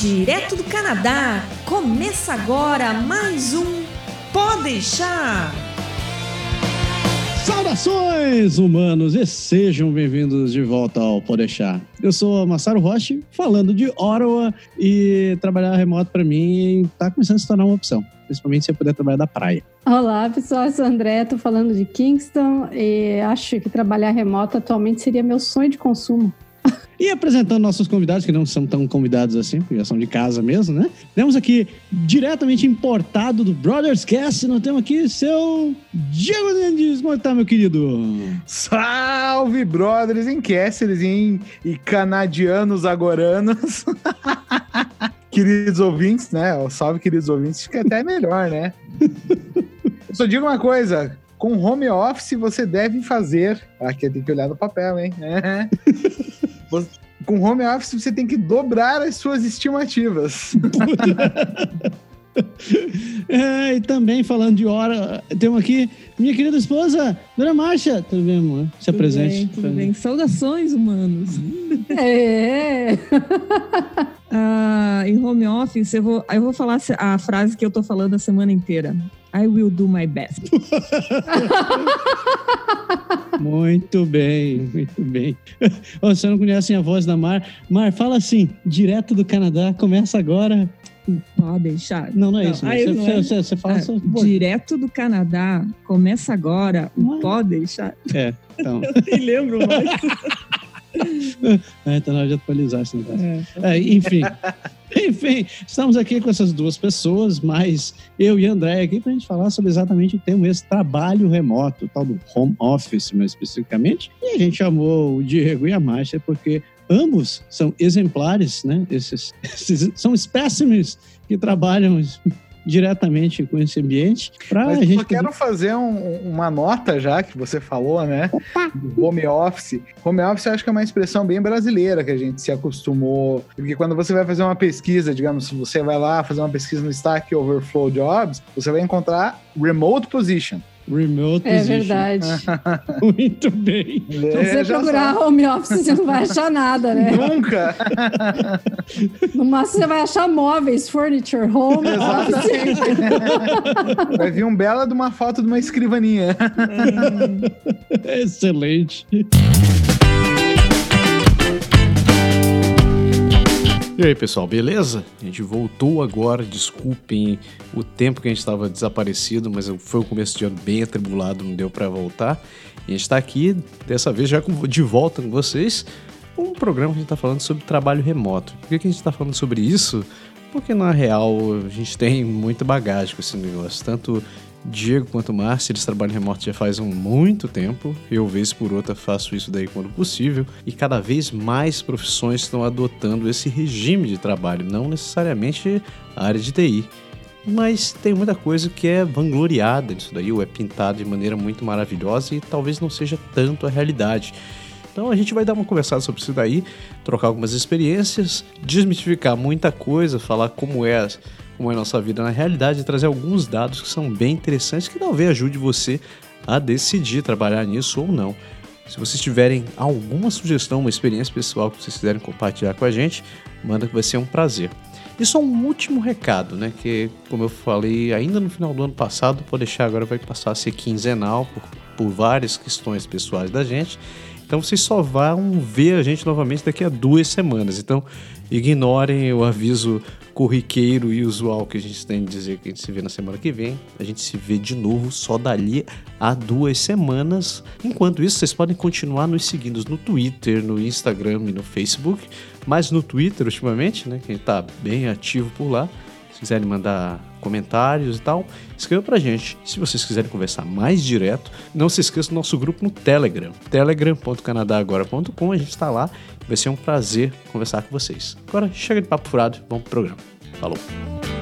Direto do Canadá, começa agora mais um Pode deixar. Saudações, humanos, e sejam bem-vindos de volta ao Pode deixar. Eu sou Massaro Roche, falando de Ottawa, e trabalhar remoto para mim está começando a se tornar uma opção, principalmente se eu puder trabalhar da praia. Olá, pessoal, eu sou André, tô falando de Kingston e acho que trabalhar remoto atualmente seria meu sonho de consumo. E apresentando nossos convidados, que não são tão convidados assim, porque já são de casa mesmo, né? Temos aqui, diretamente importado do Brothers Cast, nós temos aqui seu Diego Mendes. Como tá, meu querido? Salve, brothers em Castles hein? e canadianos agoranos. queridos ouvintes, né? Salve, queridos ouvintes, fica até melhor, né? Eu só digo uma coisa, com home office você deve fazer. Aqui tem que olhar no papel, hein? com home office você tem que dobrar as suas estimativas. é, e também falando de hora, temos aqui minha querida esposa, Dona Márcia. Tudo bem, amor? Se tudo apresente. Bem, tudo bem. Saudações, humanos. É. ah, em home office, eu vou, eu vou falar a frase que eu tô falando a semana inteira. I will do my best. muito bem, muito bem. Você não conhece a voz da Mar? Mar, fala assim, direto do Canadá, começa agora. Pode deixar. Não, não é não, isso. Você, é. Você, você, fala ah, só... Direto do Canadá, começa agora. Pode deixar. É, então. Eu nem lembro mais. é, tá na hora de atualizar esse negócio. É. É, enfim. Enfim, estamos aqui com essas duas pessoas, mas eu e André aqui para a gente falar sobre exatamente o tema esse trabalho remoto, tal do home office, mais especificamente. E a gente chamou o Diego e a Márcia porque ambos são exemplares, né? Esses, esses são espécimes que trabalham diretamente com esse ambiente. Pra Mas eu só quero fazer um, uma nota já que você falou, né? Opa. Home office. Home office eu acho que é uma expressão bem brasileira que a gente se acostumou. Porque quando você vai fazer uma pesquisa, digamos, se você vai lá fazer uma pesquisa no Stack Overflow Jobs, você vai encontrar remote position. Remote é verdade. Muito bem. Se você procurar sabe. home office, você não vai achar nada, né? Nunca! No máximo, você vai achar móveis, furniture, home Exatamente. office. Vai vir um bela de uma foto de uma escrivaninha. Excelente. E aí, pessoal, beleza? A gente voltou agora. Desculpem o tempo que a gente estava desaparecido, mas foi um começo de ano bem atribulado, não deu para voltar. E a gente está aqui, dessa vez, já de volta com vocês, um programa que a gente está falando sobre trabalho remoto. Por que, que a gente está falando sobre isso? Porque, na real, a gente tem muita bagagem com esse negócio, tanto Diego quanto Márcia, eles trabalham remoto já faz um muito tempo. Eu, vez por outra, faço isso daí quando possível. E cada vez mais profissões estão adotando esse regime de trabalho, não necessariamente a área de TI. Mas tem muita coisa que é vangloriada nisso daí, ou é pintada de maneira muito maravilhosa e talvez não seja tanto a realidade. Então a gente vai dar uma conversada sobre isso daí, trocar algumas experiências, desmistificar muita coisa, falar como é como é a nossa vida na realidade e trazer alguns dados que são bem interessantes que talvez ajude você a decidir trabalhar nisso ou não. Se vocês tiverem alguma sugestão, uma experiência pessoal que vocês quiserem compartilhar com a gente, manda que vai ser um prazer. E só um último recado, né? Que, como eu falei ainda no final do ano passado, pode deixar agora vai passar a ser quinzenal por, por várias questões pessoais da gente. Então vocês só vão ver a gente novamente daqui a duas semanas. Então ignorem o aviso corriqueiro e usual que a gente tem de dizer que a gente se vê na semana que vem. A gente se vê de novo só dali a duas semanas. Enquanto isso, vocês podem continuar nos seguindo no Twitter, no Instagram e no Facebook. Mas no Twitter, ultimamente, né? Que a gente tá bem ativo por lá. Se quiserem mandar comentários e tal, escreva pra gente. Se vocês quiserem conversar mais direto, não se esqueça do nosso grupo no Telegram, telegram.canadagora.com, a gente está lá. Vai ser um prazer conversar com vocês. Agora chega de papo furado, vamos pro programa. Falou!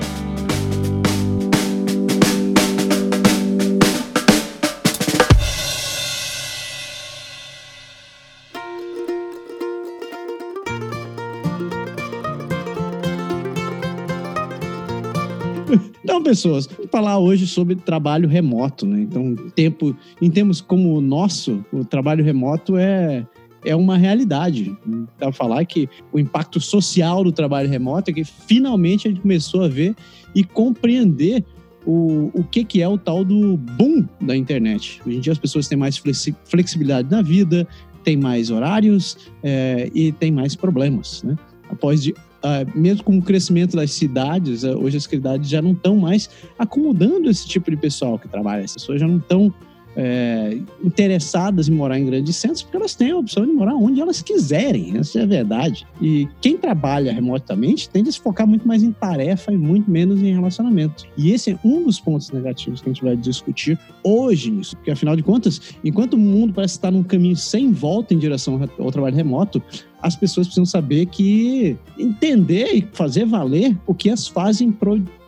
Então, pessoas, vamos falar hoje sobre trabalho remoto, né? Então, tempo, em termos como o nosso, o trabalho remoto é é uma realidade. Dá falar que o impacto social do trabalho remoto é que finalmente a gente começou a ver e compreender o, o que, que é o tal do boom da internet. Hoje em dia as pessoas têm mais flexibilidade na vida, têm mais horários é, e têm mais problemas. Né? Após de, uh, mesmo com o crescimento das cidades, uh, hoje as cidades já não estão mais acomodando esse tipo de pessoal que trabalha. As pessoas já não estão é, interessadas em morar em grandes centros porque elas têm a opção de morar onde elas quiserem, essa é a verdade. E quem trabalha remotamente tende a se focar muito mais em tarefa e muito menos em relacionamento. E esse é um dos pontos negativos que a gente vai discutir hoje nisso, porque afinal de contas, enquanto o mundo parece estar num caminho sem volta em direção ao trabalho remoto, as pessoas precisam saber que entender e fazer valer o que as fazem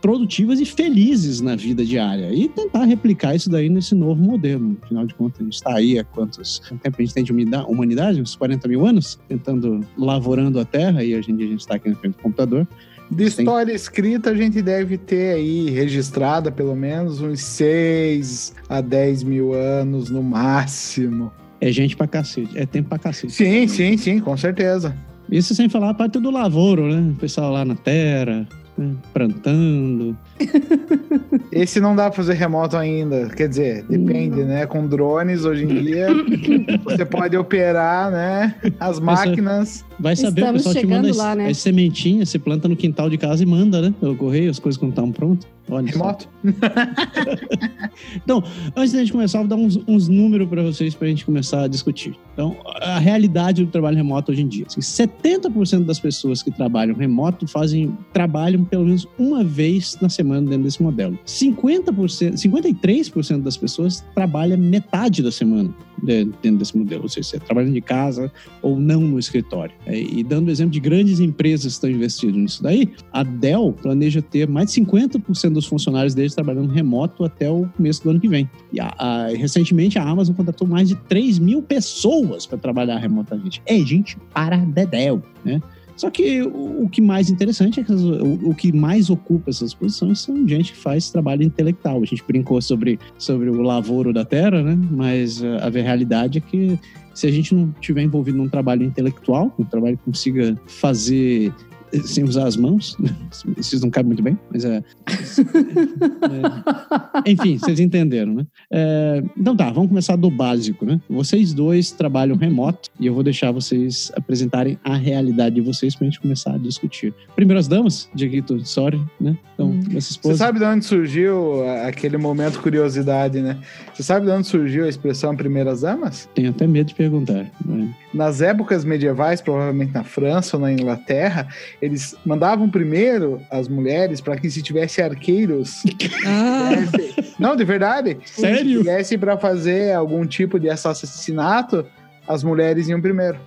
produtivas e felizes na vida diária e tentar replicar isso daí nesse novo modelo. Afinal de contas, a gente está aí há quantos quanto tempo a gente tem de humanidade? Uns 40 mil anos? Tentando, lavorando a Terra e hoje em dia a gente está aqui na frente do computador. De história escrita, a gente deve ter aí registrada pelo menos uns 6 a 10 mil anos no máximo. É gente pra cacete, é tempo pra cacete. Sim, sim, sim, com certeza. Isso sem falar a parte do lavoro, né? O pessoal lá na terra? Plantando. Esse não dá pra fazer remoto ainda. Quer dizer, depende, né? Com drones hoje em dia, você pode operar, né? As máquinas. Vai saber, Estamos o pessoal te manda lá, as, né? as sementinhas, você planta no quintal de casa e manda, né? Pelo correio, as coisas quando estão prontas. Olha Remoto. então, antes da gente começar, vou dar uns, uns números para vocês para a gente começar a discutir. Então, a realidade do trabalho remoto hoje em dia. Assim, 70% das pessoas que trabalham remoto fazem trabalham pelo menos uma vez na semana dentro desse modelo. 50%, 53% das pessoas trabalham metade da semana dentro desse modelo, ou seja, trabalhando de casa ou não no escritório. É, e dando exemplo de grandes empresas que estão investindo nisso daí, a Dell planeja ter mais de 50% dos funcionários deles trabalhando remoto até o começo do ano que vem. E a, a, recentemente a Amazon contratou mais de 3 mil pessoas para trabalhar remotamente. É gente para Dedel, né? Só que o, o que mais interessante é que o, o, que mais ocupa essas posições são gente que faz trabalho intelectual. A gente brincou sobre, sobre o lavoro da terra, né? Mas a, a realidade é que se a gente não tiver envolvido num trabalho intelectual, um trabalho que consiga fazer sem usar as mãos. Vocês não cabem muito bem, mas é. é enfim, vocês entenderam, né? É, então tá, vamos começar do básico, né? Vocês dois trabalham remoto e eu vou deixar vocês apresentarem a realidade de vocês pra gente começar a discutir. Primeiras damas, Dieguito, sorry, né? Então, hum. essa esposa. Você sabe de onde surgiu aquele momento curiosidade, né? Você sabe de onde surgiu a expressão primeiras damas? Tenho até medo de perguntar. Né? Nas épocas medievais, provavelmente na França ou na Inglaterra, eles mandavam primeiro as mulheres para que se tivesse arqueiros. Ah. Não, de verdade. Sério? Se tivesse para fazer algum tipo de assassinato, as mulheres iam primeiro.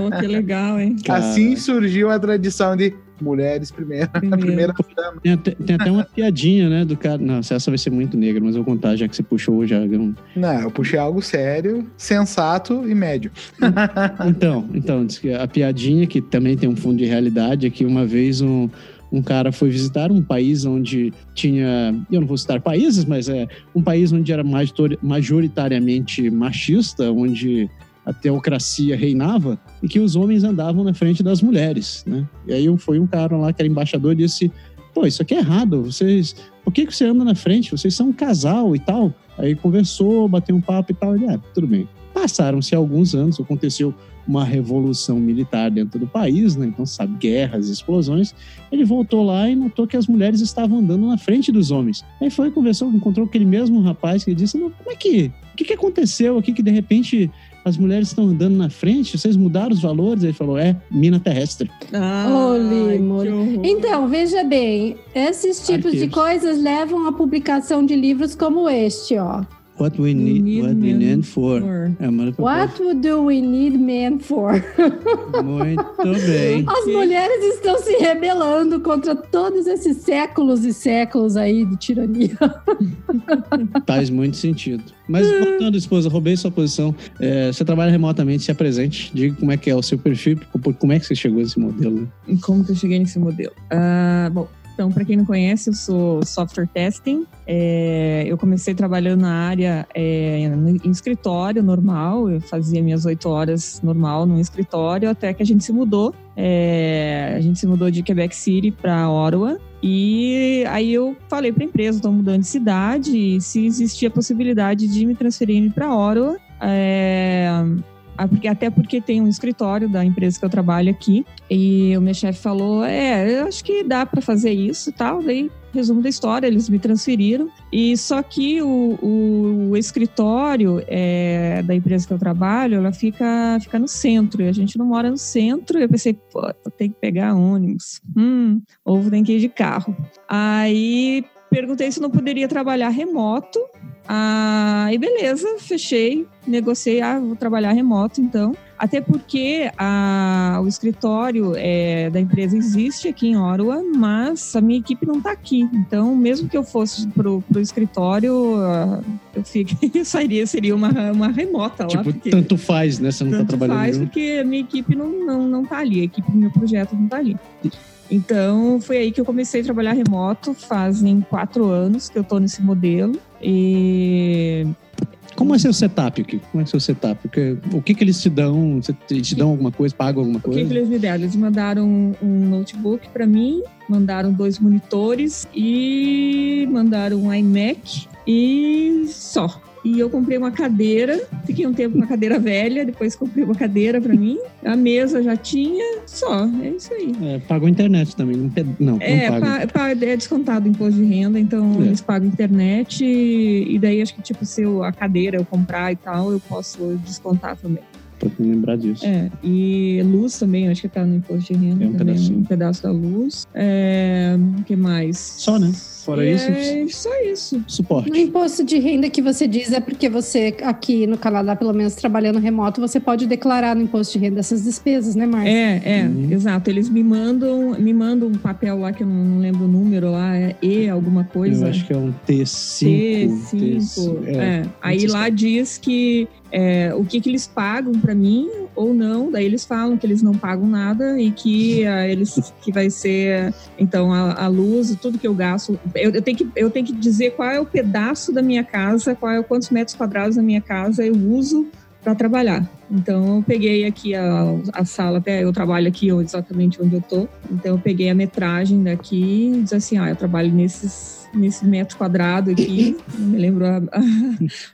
Oh, que legal, hein? Assim surgiu a tradição de mulheres primeiro, primeiro. a primeira tem, tem, até uma piadinha, né, do cara. Não, essa vai ser muito negra, mas eu vou contar já que você puxou já. Não, eu puxei algo sério, sensato e médio. então, então, a piadinha, que também tem um fundo de realidade, é que uma vez um, um cara foi visitar um país onde tinha, eu não vou citar países, mas é um país onde era majoritariamente machista, onde a teocracia reinava e que os homens andavam na frente das mulheres, né? E aí foi um cara lá que era embaixador e disse: "Pô, isso aqui é errado. Vocês, por que que você anda na frente? Vocês são um casal e tal". Aí conversou, bateu um papo e tal, ele, ah, tudo bem. Passaram-se alguns anos, aconteceu uma revolução militar dentro do país, né? Então, sabe, guerras, explosões. Ele voltou lá e notou que as mulheres estavam andando na frente dos homens. Aí foi, conversou, encontrou aquele mesmo rapaz que disse: Não, como é que. O que, que aconteceu aqui que de repente as mulheres estão andando na frente, vocês mudaram os valores? Ele falou, é, mina terrestre. Ah, então, veja bem, esses tipos Arqueiros. de coisas levam à publicação de livros como este, ó. What we need, need what we need for. for. É what do we need men for? Muito bem. As mulheres estão se rebelando contra todos esses séculos e séculos aí de tirania. Faz muito sentido. Mas voltando, esposa, roubei sua posição. É, você trabalha remotamente, se apresente. Diga como é que é o seu perfil, como é que você chegou nesse modelo. Como que eu cheguei nesse modelo? Uh, bom, Então, para quem não conhece, eu sou software testing. É, eu comecei trabalhando na área é, em escritório normal, eu fazia minhas oito horas normal no escritório, até que a gente se mudou. É, a gente se mudou de Quebec City para Ottawa. E aí eu falei para a empresa, estou mudando de cidade, se existia a possibilidade de me transferir para Ottawa. Ah, até porque tem um escritório da empresa que eu trabalho aqui. E o meu chefe falou: É, eu acho que dá para fazer isso e tal. Daí, resumo da história, eles me transferiram. E só que o, o, o escritório é, da empresa que eu trabalho, ela fica, fica no centro. E a gente não mora no centro. Eu pensei: Pô, tem que pegar ônibus. Hum, ou tem que ir de carro. Aí perguntei se não poderia trabalhar remoto. Ah, e beleza, fechei, negociei, ah, vou trabalhar remoto então. Até porque a, o escritório é, da empresa existe aqui em Ottawa, mas a minha equipe não está aqui. Então, mesmo que eu fosse para o escritório, ah, eu, fico, eu sairia, seria uma, uma remota tipo, lá. Porque, tanto faz, né? Você não está trabalhando faz, junto. porque a minha equipe não está não, não tá ali, a equipe do meu projeto não está ali. Então, foi aí que eu comecei a trabalhar remoto. Fazem quatro anos que eu estou nesse modelo. E Como é seu setup aqui? Como é seu setup? O que que eles te dão? Eles te dão alguma coisa, pagam alguma o que, coisa? que eles me deram? Eles mandaram um notebook para mim, mandaram dois monitores e mandaram um iMac e só. E eu comprei uma cadeira, fiquei um tempo com a cadeira velha, depois comprei uma cadeira para mim. A mesa já tinha, só. É isso aí. É, pagam internet também. Não, não, É, não pagam. pa- é descontado o imposto de renda, então É. eles pagam internet e, e daí acho que tipo se eu, a cadeira eu comprar e tal, eu posso descontar também. Pra lembrar disso. É, e luz também, acho que tá no imposto de renda É um também, pedacinho. um pedaço da luz. É, o que mais? Só, né? Fora é, isso, só isso. suporte. O imposto de renda que você diz é porque você, aqui no Canadá, pelo menos trabalhando remoto, você pode declarar no imposto de renda essas despesas, né, Márcia? É, é, Uhum. exato. Eles me mandam, me mandam um papel lá que eu não, lembro o número lá, é E alguma coisa. Eu acho que é um T5. T5. T5, É. Aí sei lá diz que é, o que, que eles pagam para mim ou não. Daí eles falam que eles não pagam nada e que ah, eles que vai ser então a, a luz, tudo que eu gasto. Eu, eu tenho que eu tenho que dizer qual é o pedaço da minha casa, qual é quantos metros quadrados da minha casa eu uso para trabalhar. Então eu peguei aqui a, a sala, até eu trabalho aqui exatamente onde eu tô. Então eu peguei a metragem daqui e disse assim, ah, eu trabalho nesses nesse metro quadrado aqui, não me lembro a- a-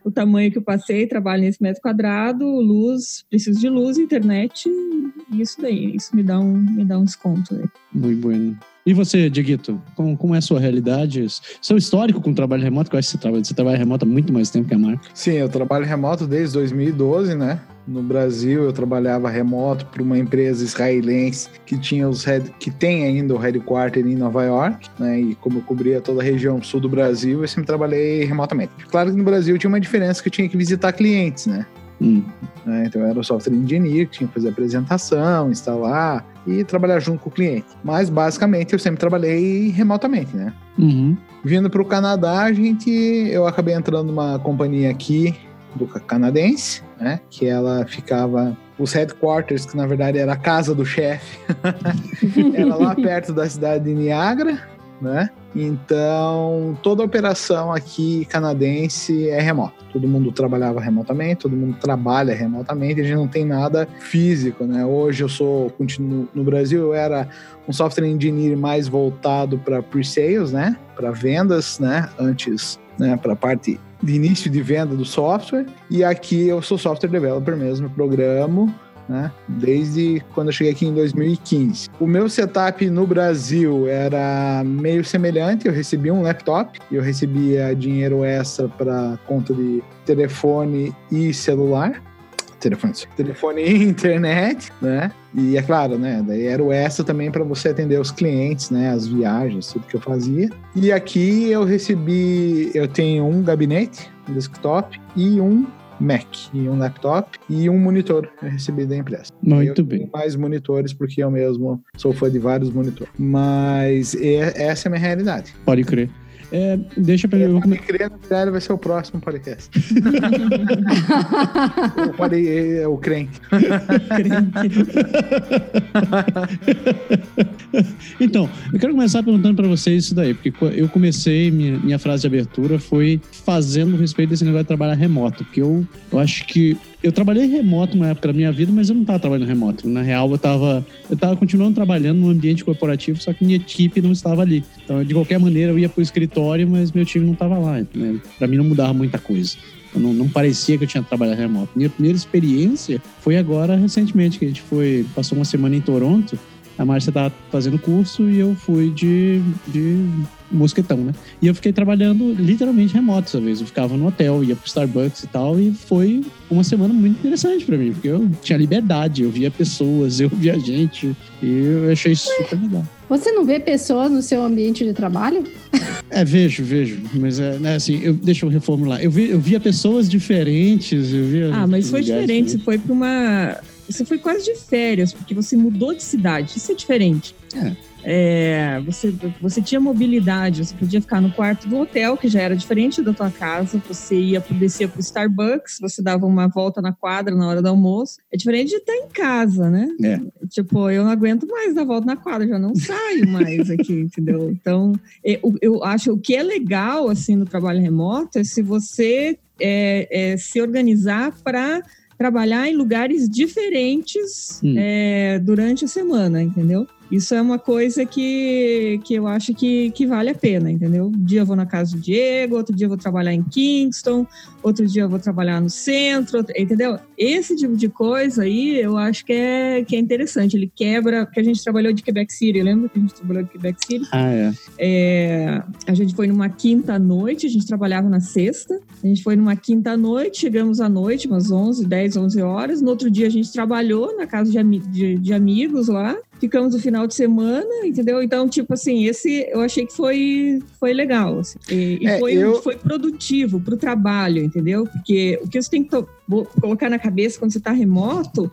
o tamanho que eu passei, trabalho nesse metro quadrado, luz, preciso de luz, internet, e isso daí, isso me dá um, me dá um desconto. aí. Muito bueno. E você, Dieguito, como, como é a sua realidade? Seu histórico com o trabalho remoto, que eu acho que você trabalha, você trabalha remoto há muito mais tempo que a Marca. Sim, eu trabalho remoto desde 2012, né? No Brasil, eu trabalhava remoto para uma empresa israelense que tinha os head, que tem ainda o headquarter em Nova York, né? E como eu cobria toda a região sul do Brasil, eu sempre trabalhei remotamente. Claro que no Brasil tinha uma diferença que eu tinha que visitar clientes, né? Hum. né? Então eu era o software engineer que tinha que fazer apresentação, instalar e trabalhar junto com o cliente. Mas basicamente eu sempre trabalhei remotamente, né? Uhum. Vindo para o Canadá, a gente, eu acabei entrando numa companhia aqui do ca- canadense, né? Que ela ficava os headquarters, que na verdade era a casa do chefe, era lá perto da cidade de Niagara, né? Então toda a operação aqui canadense é remota. Todo mundo trabalhava remotamente, todo mundo trabalha remotamente. A gente não tem nada físico, né? Hoje eu sou continuo no Brasil, eu era um software engineer mais voltado para pre-sales, né? Para vendas, né? Antes, né? Para a parte de início de venda do software. E aqui eu sou software developer mesmo, programo, né? Desde quando eu cheguei aqui em 2015. O meu setup no Brasil era meio semelhante. Eu recebia um laptop, eu recebia dinheiro extra para conta de telefone e celular telefone, telefone e internet, né? E é claro, né? Daí era o extra também para você atender os clientes, né? As viagens, tudo que eu fazia. E aqui eu recebi, eu tenho um gabinete, um desktop e um Mac, e um laptop e um monitor eu recebi da empresa. Muito eu bem. tenho mais monitores porque eu mesmo sou fã de vários monitores. Mas essa é a minha realidade. Pode crer. É, deixa pra. Eu come... Crer, na vai ser o próximo podcast. o, pare... é, o crente. então, eu quero começar perguntando para vocês isso daí, porque eu comecei, minha, minha frase de abertura foi fazendo respeito desse negócio de trabalhar remoto, porque eu, eu acho que eu trabalhei remoto uma época da minha vida, mas eu não estava trabalhando remoto. Na real, eu estava eu tava continuando trabalhando no ambiente corporativo, só que minha equipe não estava ali. Então, de qualquer maneira, eu ia para o escritório, mas meu time não estava lá. Né? Para mim, não mudava muita coisa. Não, não, parecia que eu tinha trabalhado remoto. Minha primeira experiência foi agora, recentemente, que a gente foi, passou uma semana em Toronto. A Márcia estava fazendo curso e eu fui de, de mosquetão, né? E eu fiquei trabalhando literalmente remoto essa vez. Eu ficava no hotel, ia pro Starbucks e tal, e foi uma semana muito interessante para mim, porque eu tinha liberdade, eu via pessoas, eu via gente, e eu achei super legal. Você não vê pessoas no seu ambiente de trabalho? É, vejo, vejo. Mas é né, assim, eu, deixa eu reformular. Eu, vi, eu via pessoas diferentes, eu via. Ah, mas foi diferente. Você foi para uma. Você foi quase de férias, porque você mudou de cidade. Isso é diferente. É. É, você, você tinha mobilidade, você podia ficar no quarto do hotel, que já era diferente da tua casa, você ia descer para o Starbucks, você dava uma volta na quadra na hora do almoço. É diferente de estar em casa, né? É. Tipo, eu não aguento mais dar volta na quadra, já não saio mais aqui, entendeu? Então, eu, eu acho o que é legal, assim, no trabalho remoto é se você é, é, se organizar para trabalhar em lugares diferentes hum. é, durante a semana, entendeu? Isso é uma coisa que, que eu acho que, que vale a pena, entendeu? Um dia eu vou na casa do Diego, outro dia eu vou trabalhar em Kingston, outro dia eu vou trabalhar no centro, entendeu? Esse tipo de coisa aí eu acho que é, que é interessante. Ele quebra, porque a gente trabalhou de Quebec City, lembra que a gente trabalhou de Quebec City? Ah, é. é a gente foi numa quinta noite, a gente trabalhava na sexta, a gente foi numa quinta noite, chegamos à noite, umas 11, 10, 11 horas. No outro dia a gente trabalhou na casa de, de, de amigos lá, ficamos o final de semana, entendeu? Então, tipo assim, esse eu achei que foi, foi legal. Assim, e, é, foi, eu... foi produtivo para o trabalho, entendeu? Porque o que você tem que colocar na cabeça quando você está remoto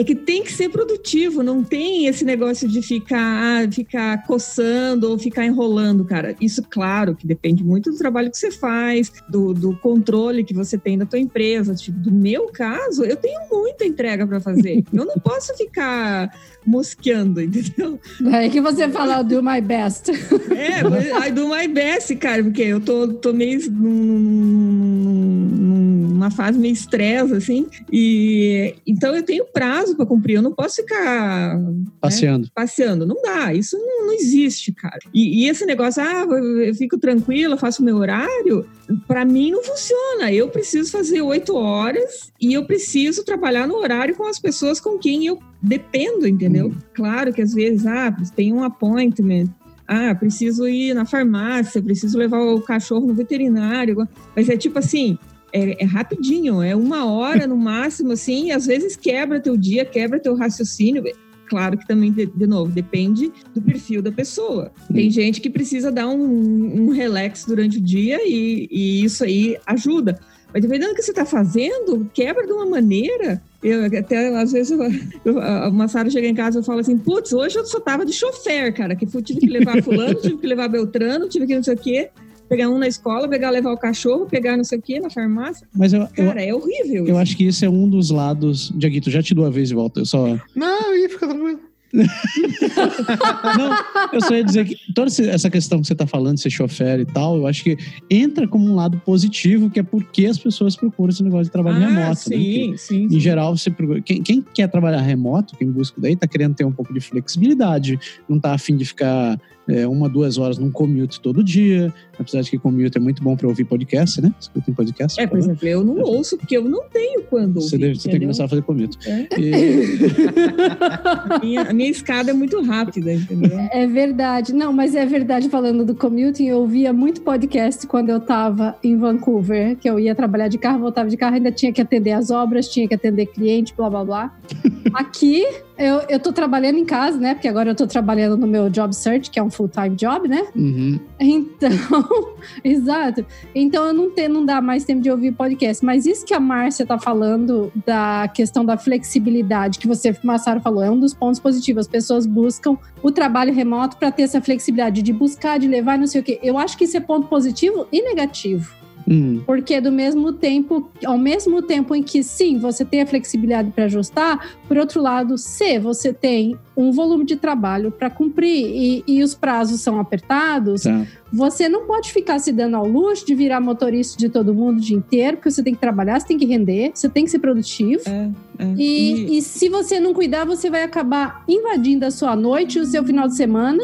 é que tem que ser produtivo, não tem esse negócio de ficar, ah, ficar coçando ou ficar enrolando, cara. Isso, claro, que depende muito do trabalho que você faz, do, do controle que você tem da tua empresa. Tipo, do meu caso, eu tenho muita entrega para fazer. Eu não posso ficar mosqueando, entendeu? É que você fala do my best. É, I do my best, cara, porque eu tô, tô meio numa fase meio estresse, assim, e então eu tenho prazo para cumprir, eu não posso ficar né, passeando. Né, passeando, não dá, isso não, não existe, cara. E, e, esse negócio, ah, eu fico tranquila, faço o meu horário, para mim não funciona. Eu preciso fazer oito horas e eu preciso trabalhar no horário com as pessoas com quem eu dependo, entendeu? Hum. Claro que às vezes, ah, tem um appointment, ah, preciso ir na farmácia, preciso levar o cachorro no veterinário, mas é tipo assim, é, é, rapidinho, é uma hora no máximo, assim, e às vezes quebra teu dia, quebra teu raciocínio. Claro que também, de, de novo, depende do perfil da pessoa. Tem gente que precisa dar um, um relax durante o dia e, e isso aí ajuda. Mas dependendo do que você está fazendo, quebra de uma maneira. Eu até às vezes eu, eu, uma Sara chega em casa e fala assim: putz, hoje eu só tava de chofer, cara, que eu tive que levar fulano, tive que levar Beltrano, tive que não sei o quê pegar um na escola, pegar, levar o cachorro, pegar não sei o quê na farmácia. Mas eu, Cara, eu, é horrível. Eu isso. acho que esse é um dos lados. Diaguito, já te dou a vez de volta. Eu só. Não, ia ficar tranquilo. Não, eu só ia dizer que toda essa questão que você está falando, ser chofer e tal, eu acho que entra como um lado positivo, que é porque as pessoas procuram esse negócio de trabalho ah, remoto. Sim, né? sim, Em geral, você procura, quem, quem, quer trabalhar remoto, quem busca daí, está querendo ter um pouco de flexibilidade, não está afim de ficar é, uma, duas horas num commute todo dia. Apesar de que commute é muito bom para ouvir podcast, né? Escutem podcast. É, por exemplo, eu não ouço porque eu não tenho quando ouvir. Você, deve, você tem que começar a fazer commute. É. E... a, minha, a, minha, escada é muito rápida, entendeu? É verdade. Não, mas é verdade, falando do commuting, eu ouvia muito podcast quando eu estava em Vancouver, que eu ia trabalhar de carro, voltava de carro, ainda tinha que atender as obras, tinha que atender cliente, blá, blá, blá. Aqui, eu, eu tô trabalhando em casa, né? Porque agora eu tô trabalhando no meu job search, que é um full-time job, né? Uhum. Então, exato. Então eu não, tenho, não dá mais tempo de ouvir podcast. Mas isso que a Márcia tá falando da questão da flexibilidade, que você, Massaro, falou, é um dos pontos positivos. As pessoas buscam o trabalho remoto para ter essa flexibilidade de buscar, de levar, não sei o quê. Eu acho que isso é ponto positivo e negativo. Hum. Porque do mesmo tempo, ao mesmo tempo em que sim, você tem a flexibilidade para ajustar, por outro lado, se você tem um volume de trabalho para cumprir e, e, os prazos são apertados, Tá. você não pode ficar se dando ao luxo de virar motorista de todo mundo o dia inteiro, porque você tem que trabalhar, você tem que render, você tem que ser produtivo. É, é. E, e se você não cuidar, você vai acabar invadindo a sua noite, o seu final de semana,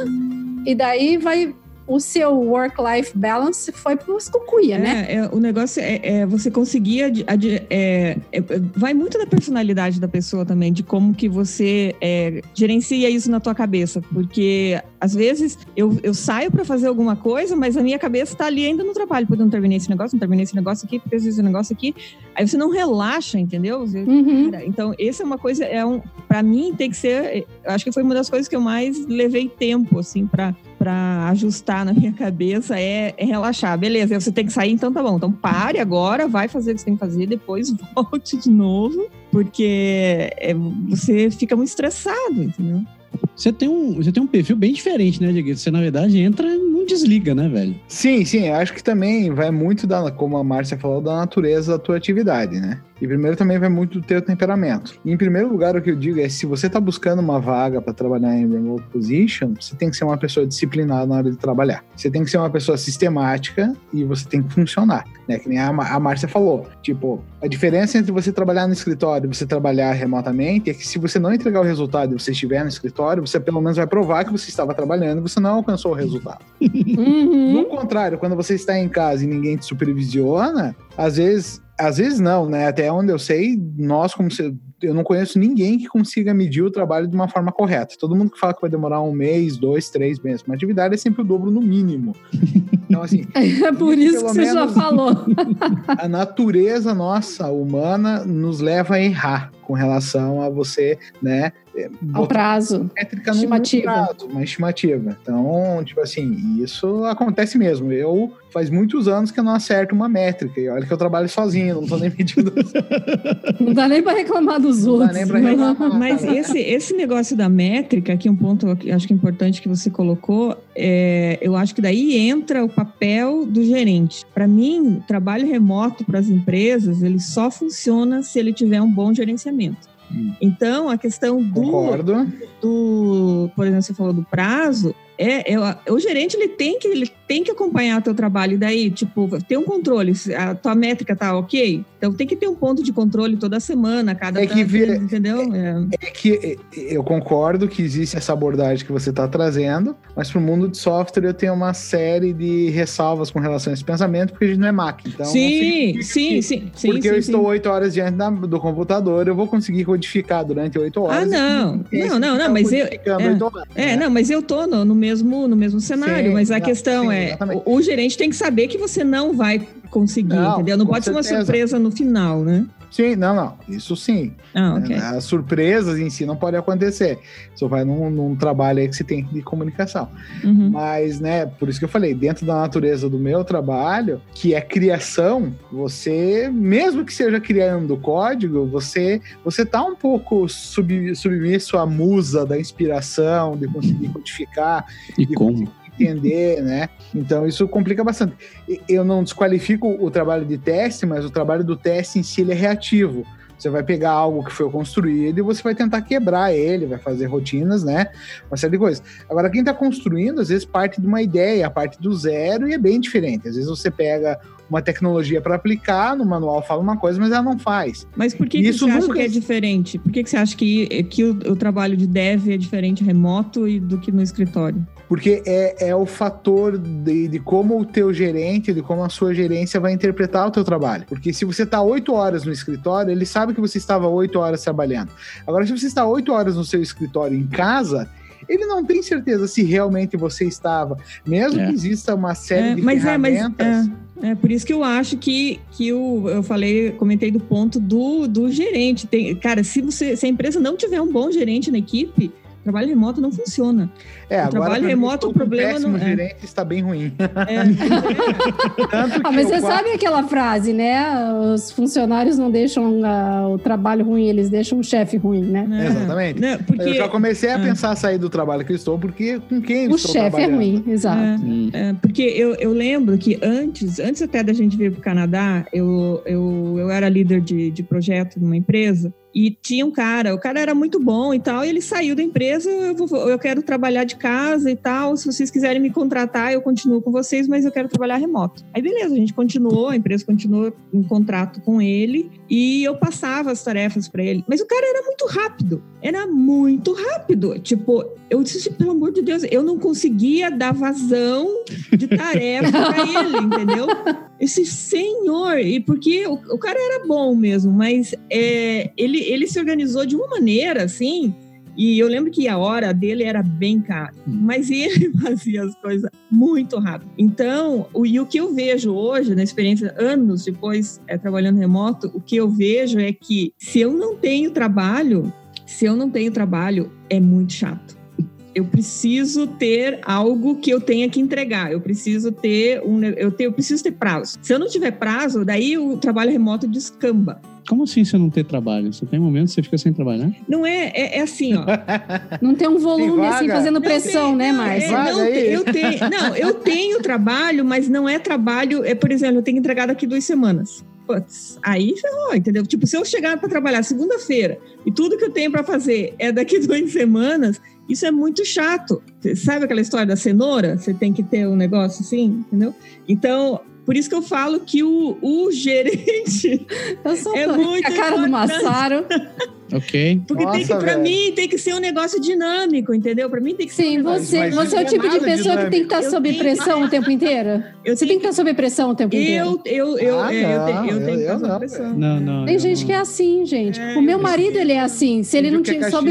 e daí vai o seu work-life balance foi pro escucuia, né? É, é, o negócio é, é você conseguir. adi- adi- é, é, vai muito da personalidade da pessoa também, de como que você é, gerencia isso na tua cabeça. Porque às vezes eu, eu saio para fazer alguma coisa, mas a minha cabeça tá ali ainda no trabalho. Porque eu não terminei esse negócio, não terminei esse negócio aqui, porque esse negócio aqui. Aí você não relaxa, entendeu? Você- Uhum. Cara, então, essa é uma coisa, é um, para mim tem que ser, eu acho que foi uma das coisas que eu mais levei tempo, assim, para para ajustar na minha cabeça é, é relaxar. Beleza, você tem que sair, então tá bom. Então pare agora, vai fazer o que você tem que fazer, depois volte de novo, porque é, você fica muito estressado, entendeu? Você tem, um, você tem um perfil bem diferente, né, Diego? Você, na verdade, entra e não desliga, né, velho? Sim, sim, acho que também vai muito da, como a Márcia falou, da natureza da tua atividade, né? E primeiro também vai muito do teu temperamento. E, em primeiro lugar, o que eu digo é, se você tá buscando uma vaga para trabalhar em remote position, você tem que ser uma pessoa disciplinada na hora de trabalhar. Você tem que ser uma pessoa sistemática e você tem que funcionar, né? Que nem a, a Márcia falou. Tipo, a diferença entre você trabalhar no escritório e você trabalhar remotamente é que se você não entregar o resultado e você estiver no escritório, você pelo menos vai provar que você estava trabalhando e você não alcançou o resultado. Uhum. No contrário, quando você está em casa e ninguém te supervisiona, às vezes, às vezes não, né? Até onde eu sei, nós como eu não conheço ninguém que consiga medir o trabalho de uma forma correta. Todo mundo que fala que vai demorar um mês, dois, três meses, uma atividade é sempre o dobro no mínimo. Então, assim, É por isso que você já falou. a natureza nossa, humana, nos leva a errar com relação a você, né? Ao prazo. métrica Estimativa. prazo, uma estimativa. Então, tipo assim, isso acontece mesmo. Eu faz muitos anos que eu não acerto uma métrica. E olha que eu trabalho sozinho, não tô nem medindo. Não dá nem para reclamar dos Não dá outros. nem pra reclamar. Mas esse, esse negócio da métrica, que é um ponto que acho que é importante que você colocou, é, eu acho que daí entra o papel do gerente. Para mim, trabalho remoto para as empresas, ele só funciona se ele tiver um bom gerenciamento. Hum. Então, a questão do, Concordo. do, por exemplo, você falou do prazo, é, é, o gerente ele tem que ele tem que acompanhar teu trabalho e daí tipo ter um controle a tua métrica tá ok então tem que ter um ponto de controle toda semana cada É que tanto, vira- entendeu É. É que é, eu concordo que existe essa abordagem que você está trazendo, mas para o mundo de software eu tenho uma série de ressalvas com relação a esse pensamento, porque a gente não é máquina. Então, sim, sim, que sim, sim. Porque sim, eu sim. estou oito horas diante da- do computador, eu vou conseguir codificar durante oito horas. Ah, não. Não, não, não, mas eu- é. horas, É, né? não, mas eu tô no, no mesmo, no mesmo cenário, Sim, mas a não, questão sim, é, o, o gerente tem que saber que você não vai conseguir, Não, entendeu? Não pode ser uma certeza. surpresa no final, né? Sim, não, não. Isso sim. Ah, ok. As surpresas em si não podem acontecer. Isso vai num, num trabalho aí que você tem de comunicação. Uhum. Mas, né, por isso que eu falei, dentro da natureza do meu trabalho, que é criação, você, mesmo que seja criando código, você você tá um pouco sub, submisso à musa da inspiração, de conseguir codificar, E de como? conseguir entender, né? Então isso complica bastante. Eu não desqualifico o trabalho de teste, mas o trabalho do teste em si ele é reativo. Você vai pegar algo que foi construído e você vai tentar quebrar ele, vai fazer rotinas, né? Uma série de coisas. Agora, quem está construindo, às vezes, parte de uma ideia, parte do zero, e é bem diferente. Às vezes você pega uma tecnologia para aplicar, no manual fala uma coisa, mas ela não faz. Mas por que, que Isso você acha nunca- que é diferente? Por que, que você acha que, que o, o trabalho de dev é diferente remoto e do que no escritório? Porque é, é o fator de, de como o teu gerente, de como a sua gerência vai interpretar o teu trabalho. Porque se você está oito horas no escritório, ele sabe que você estava oito horas trabalhando. Agora, se você está oito horas no seu escritório em casa, ele não tem certeza se realmente você estava. Mesmo É. que exista uma série É, de mas é, mas ferramentas. é, É por isso que eu acho que, que o, eu falei, comentei do ponto do, do gerente. Tem, cara, se, você, se a empresa não tiver um bom gerente na equipe, trabalho remoto não funciona. É, O agora trabalho remoto, o problema não é. gerente está bem ruim. É, Tanto Ah, mas você quase- sabe aquela frase, né? Os funcionários não deixam ah, o trabalho ruim, eles deixam o chefe ruim, né? é, Exatamente. Né, porque, Eu já comecei a É. pensar a sair do trabalho que eu estou, porque com quem eu O estou chefe é ruim, exato. é, Hum. É, porque eu, eu lembro que antes, antes até da gente vir para o Canadá, eu, eu, eu era líder de, de projeto numa empresa e tinha um cara, o cara era muito bom e tal, e ele saiu da empresa, eu, vou, eu quero trabalhar de casa e tal, se vocês quiserem me contratar, eu continuo com vocês, mas eu quero trabalhar remoto. Aí beleza, a gente continuou, a empresa continuou em contrato com ele e eu passava as tarefas para ele, mas o cara era muito rápido, era muito rápido, tipo, eu disse, pelo amor de Deus, eu não conseguia dar vazão de tarefa para ele, entendeu? Esse senhor, e porque o, o cara era bom mesmo, mas é, ele, ele se organizou de uma maneira assim. E eu lembro que a hora dele era bem cara, mas ele fazia as coisas muito rápido. Então, o, e o que eu vejo hoje, na experiência, anos depois é, trabalhando remoto, o que eu vejo é que se eu não tenho trabalho, se eu não tenho trabalho, é muito chato eu preciso ter algo que eu tenha que entregar. Eu preciso ter um, eu, te, eu preciso ter prazo. Se eu não tiver prazo, daí o trabalho remoto descamba. Como assim você não ter trabalho? Você tem momentos que você fica sem trabalhar? Não é, é, é assim, ó. Não tem um volume Tem assim fazendo Não pressão, tem- né, não, Márcia? é, não, aí. eu tenho, não, eu tenho trabalho, mas não é trabalho. É, por exemplo, eu tenho que entregar daqui duas semanas. Putz, aí ferrou, entendeu? Tipo, se eu chegar para trabalhar segunda-feira e tudo que eu tenho para fazer é daqui duas semanas, isso é muito chato. Sabe aquela história da cenoura? Você tem que ter um negócio assim, entendeu? Então, por isso que eu falo que o, o gerente. Eu sou É muito a cara do importante. Massaro. Ok. Porque tem que, Nossa, para velho. mim, tem que ser um negócio dinâmico, entendeu? Para mim tem que ser. um Sim, negócio- você, mas você é o tipo é de nada pessoa que tem que estar Eu sob tenho- pressão o tempo inteiro? Eu Você tem que estar sob pressão o tempo inteiro. Eu, eu, eu, Ah, é, eu, te- não, eu tenho que eu fazer não, pressão. Não, não. Tem eu gente não. que é assim, gente. É, o meu eu marido, ele é assim. Se ele não Índio tinha sob...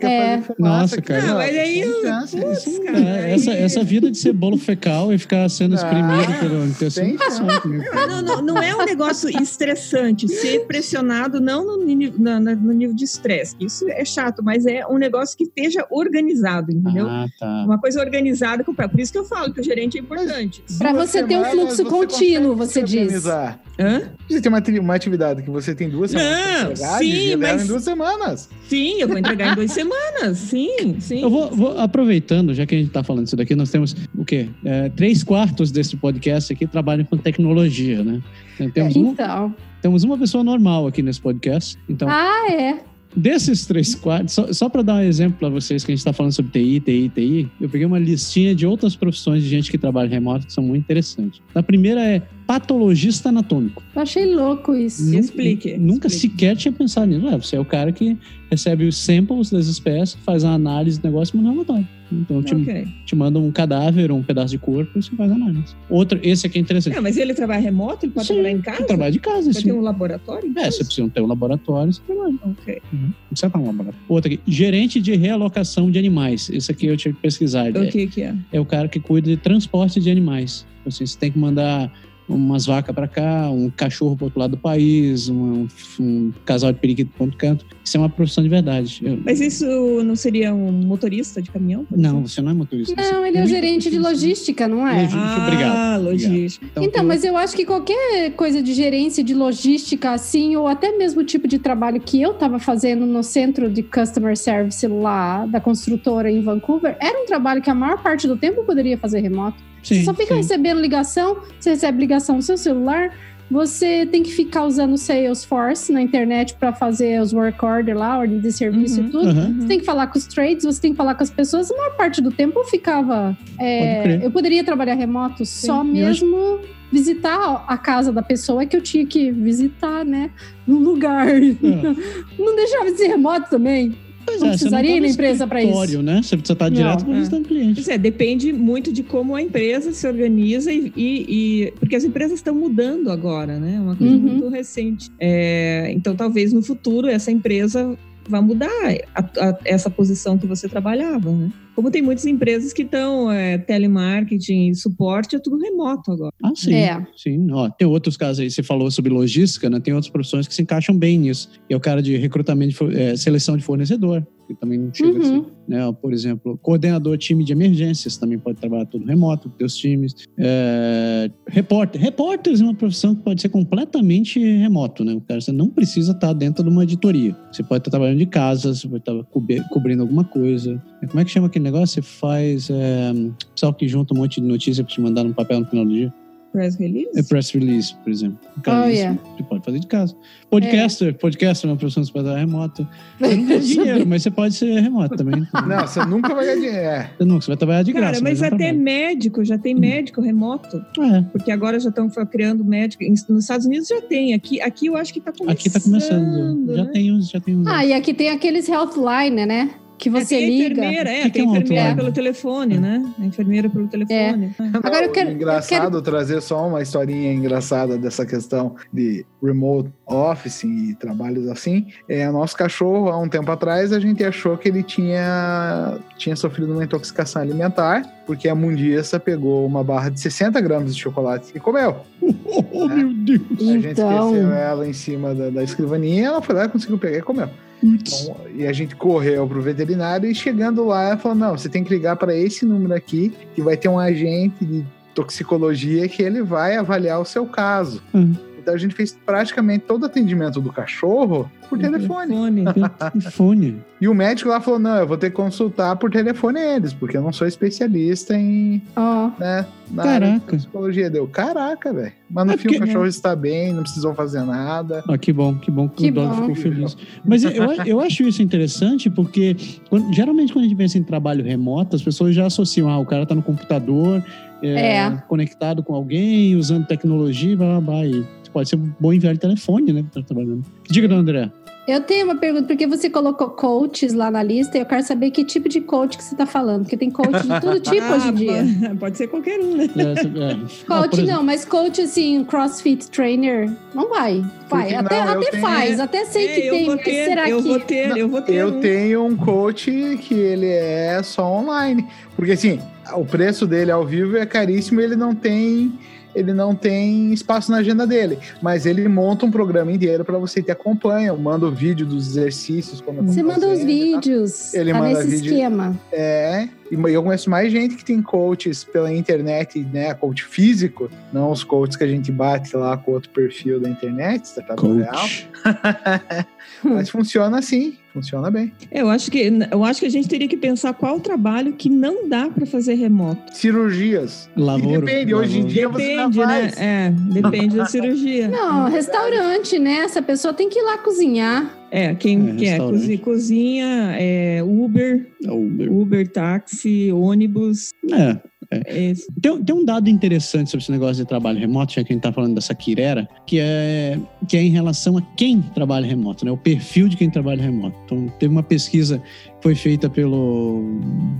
É. fumaça. Nossa, cara. Não, mas aí eu- É, essa, essa vida de ser bolo fecal e ficar sendo exprimido pelo intestino. tem comigo. Não, não, não é um negócio estressante. Ser pressionado não no, na- na- no nível de estresse. Isso é chato, mas é um negócio que esteja organizado, entendeu? Ah, tá. Uma coisa organizada com Por isso que eu falo que o gerente é importante. Pra Duas você ter um fluxo você contínuo, você diz. organizar. Hã? Você tem uma, uma atividade que você tem duas semanas Não, entregar, sim, mas- em duas semanas. Sim, eu vou entregar em duas semanas. Sim, sim. Eu vou, vou- aproveitando, já que a gente está falando disso daqui, nós temos o quê? É, três quartos desse podcast aqui trabalham com tecnologia, né? Então, Temos, um, Então. Temos uma pessoa normal aqui nesse podcast. Então, Ah, é. desses três quartos, só, só para dar um exemplo para vocês que a gente está falando sobre TI, TI, TI, eu peguei uma listinha de outras profissões de gente que trabalha remoto que são muito interessantes. A primeira é patologista anatômico. Eu achei louco isso. Nunca- Explique, Nunca explique. sequer tinha pensado nisso. Ué, você é o cara que recebe os samples das espécies, faz a análise do negócio e manda um relatório. Então, te, Ok. te manda um cadáver, um pedaço de corpo e você faz a análise. Outro, esse aqui é interessante. É, mas ele trabalha remoto? Ele pode Sim, trabalhar em casa? Você trabalha de casa, Vai sim. ter um laboratório? É, você precisa ter um laboratório, você trabalha. Ok. Não precisa estar um laboratório. Outro aqui, gerente de realocação de animais. Esse aqui eu tive que pesquisar. O que que é? É o cara que cuida de transporte de animais. Assim, você tem que mandar umas vacas para cá, um cachorro para outro lado do país, um, um casal de periquito para outro canto. Isso é uma profissão de verdade. Eu- Mas isso não seria um motorista de caminhão? não, você não é motorista. você Não, ele é o cuida gerente de disso. logística, não é? Logística. Ah, obrigado. logística. Então, eu- mas eu acho que qualquer coisa de gerência, de logística, assim, ou até mesmo o tipo de trabalho que eu estava fazendo no centro de customer service lá da construtora em Vancouver, era um trabalho que a maior parte do tempo eu poderia fazer remoto. Sim, você só fica sim. recebendo ligação, você recebe ligação no seu celular, você tem que ficar usando o Salesforce na internet para fazer os work order lá, ordem de serviço Uhum. e tudo. Aham. Você tem que falar com os trades, você tem que falar com as pessoas. A maior parte do tempo eu ficava. é, eu poderia trabalhar remoto só eu mesmo visitar a casa da pessoa que eu tinha que visitar, né? No lugar. Não deixava de ser remoto também. Pois Não é, você precisaria tá ir na empresa pra isso. Né? Você precisa estar direto Não, para é. visitando cliente. Pois é, depende muito de como a empresa se organiza e, e- e- porque as empresas estão mudando agora, né? É uma coisa Uhum. muito recente. É, então, talvez no futuro essa empresa vai mudar a- a- essa posição que você trabalhava, né? Como tem muitas empresas que estão é, telemarketing e suporte, é tudo remoto agora. Ah, sim. É. Sim, ó, tem outros casos aí, você falou sobre logística, né? Tem outras profissões que se encaixam bem nisso. E é o cara de recrutamento, de, for- é, seleção de fornecedor, que também não chega Uhum. né? Ó, Por exemplo, coordenador time de emergências, também pode trabalhar tudo remoto, com teus times. É, repórter. Repórteres é uma profissão que pode ser completamente remoto, né? O cara, você não precisa estar dentro de uma editoria. Você pode estar trabalhando de casa, você pode estar cobri- cobrindo alguma coisa. Como é que chama aquele negócio? Você faz... É, pessoal que junta um monte de notícia para te mandar no papel no final do dia. Press release? É press release, por exemplo. Cara, Oh, yeah. Você pode fazer de casa. Podcaster, podcaster é uma profissão que você pode dar remoto. Você não ganha dinheiro, mas você pode ser remoto também. Não, você nunca vai ganhar dinheiro. É. Você não, você vai trabalhar de Cara, graça. mas não até médico, já tem médico remoto. É, Porque agora já estão criando médico. Nos Estados Unidos já tem. Aqui, aqui eu acho que está começando. aqui tá começando. Já né? tem uns, já tem uns. Ah, e aqui tem aqueles healthline, né? Que você É, tem a liga. enfermeira, é, Que que tem é enfermeira pelo telefone, né? A enfermeira pelo telefone. Agora eu quero- eu engraçado trazer só uma historinha engraçada dessa questão de remote office e trabalhos assim. É, o nosso cachorro, há um tempo atrás, a gente achou que ele tinha, tinha sofrido uma intoxicação alimentar, porque a mundista pegou uma barra de 60 gramas de chocolate e comeu. Oh, meu Deus. A gente Então, esqueceu ela em cima da, da escrivaninha, ela foi lá e conseguiu pegar e comeu. Então, e a gente correu pro veterinário e chegando lá, ela falou: não, você tem que ligar para esse número aqui, que vai ter um agente de toxicologia que ele vai avaliar o seu caso. Hum. Então a gente fez praticamente todo o atendimento do cachorro por telefone. telefone. Telefone. E o médico lá falou: não, eu vou ter que consultar por telefone eles, porque eu não sou especialista em. ó, Né, na Caraca. toxicologia. Deu, caraca, velho. Mas no É fim porque- o cachorro está bem, não precisou fazer nada. Ah, que bom, que bom que, Que o Dog ficou feliz. Mas eu, eu acho isso interessante porque quando- geralmente quando a gente pensa em trabalho remoto, as pessoas já associam, ah, o cara tá no computador, é, É. conectado com alguém, usando tecnologia, blá, blá, blá. E pode ser um bom e velho telefone, né? Pra tá trabalhando. Diga, dona André. Eu tenho uma pergunta, porque você colocou coaches lá na lista e eu quero saber que tipo de coach que você tá falando, porque tem coach de todo tipo Ah, hoje em dia. Pode, pode ser qualquer um, né? É, é. Ah, Coach exemplo, não, mas coach assim, crossfit trainer, não vai. Vai, Porque até, não, até tenho- faz, até sei É, que tem, mas ter, será eu que... vou ter, eu vou ter. Eu um. tenho um coach que ele é só online. Porque assim, o preço dele ao vivo é caríssimo e ele não tem. Ele não tem espaço na agenda dele, mas ele monta um programa inteiro para você te acompanha, manda o vídeo dos exercícios. Como Você manda os vídeos, Ele tá manda nesse vídeo. esquema. É, e eu conheço mais gente que tem coaches pela internet, né? Coach físico, não os coaches que a gente bate lá com outro perfil da internet, startup real. Coach. Mas funciona assim, funciona bem. Eu acho que eu acho que a gente teria que pensar qual o trabalho que não dá para fazer remoto. Cirurgias. Lavouro. E depende, hoje em dia você já Depende, né? faz. É, depende da cirurgia. Não, restaurante, né? Essa pessoa tem que ir lá cozinhar. É, quem É, quer restaurante. cozi- cozinha, é, Uber, É Uber. Uber, táxi, ônibus. É, é, Tem, tem um dado interessante sobre esse negócio de trabalho remoto, já que a gente está falando dessa quirera, que é, que é em relação a quem trabalha remoto, né? O perfil de quem trabalha remoto. Então, teve uma pesquisa que foi feita pelo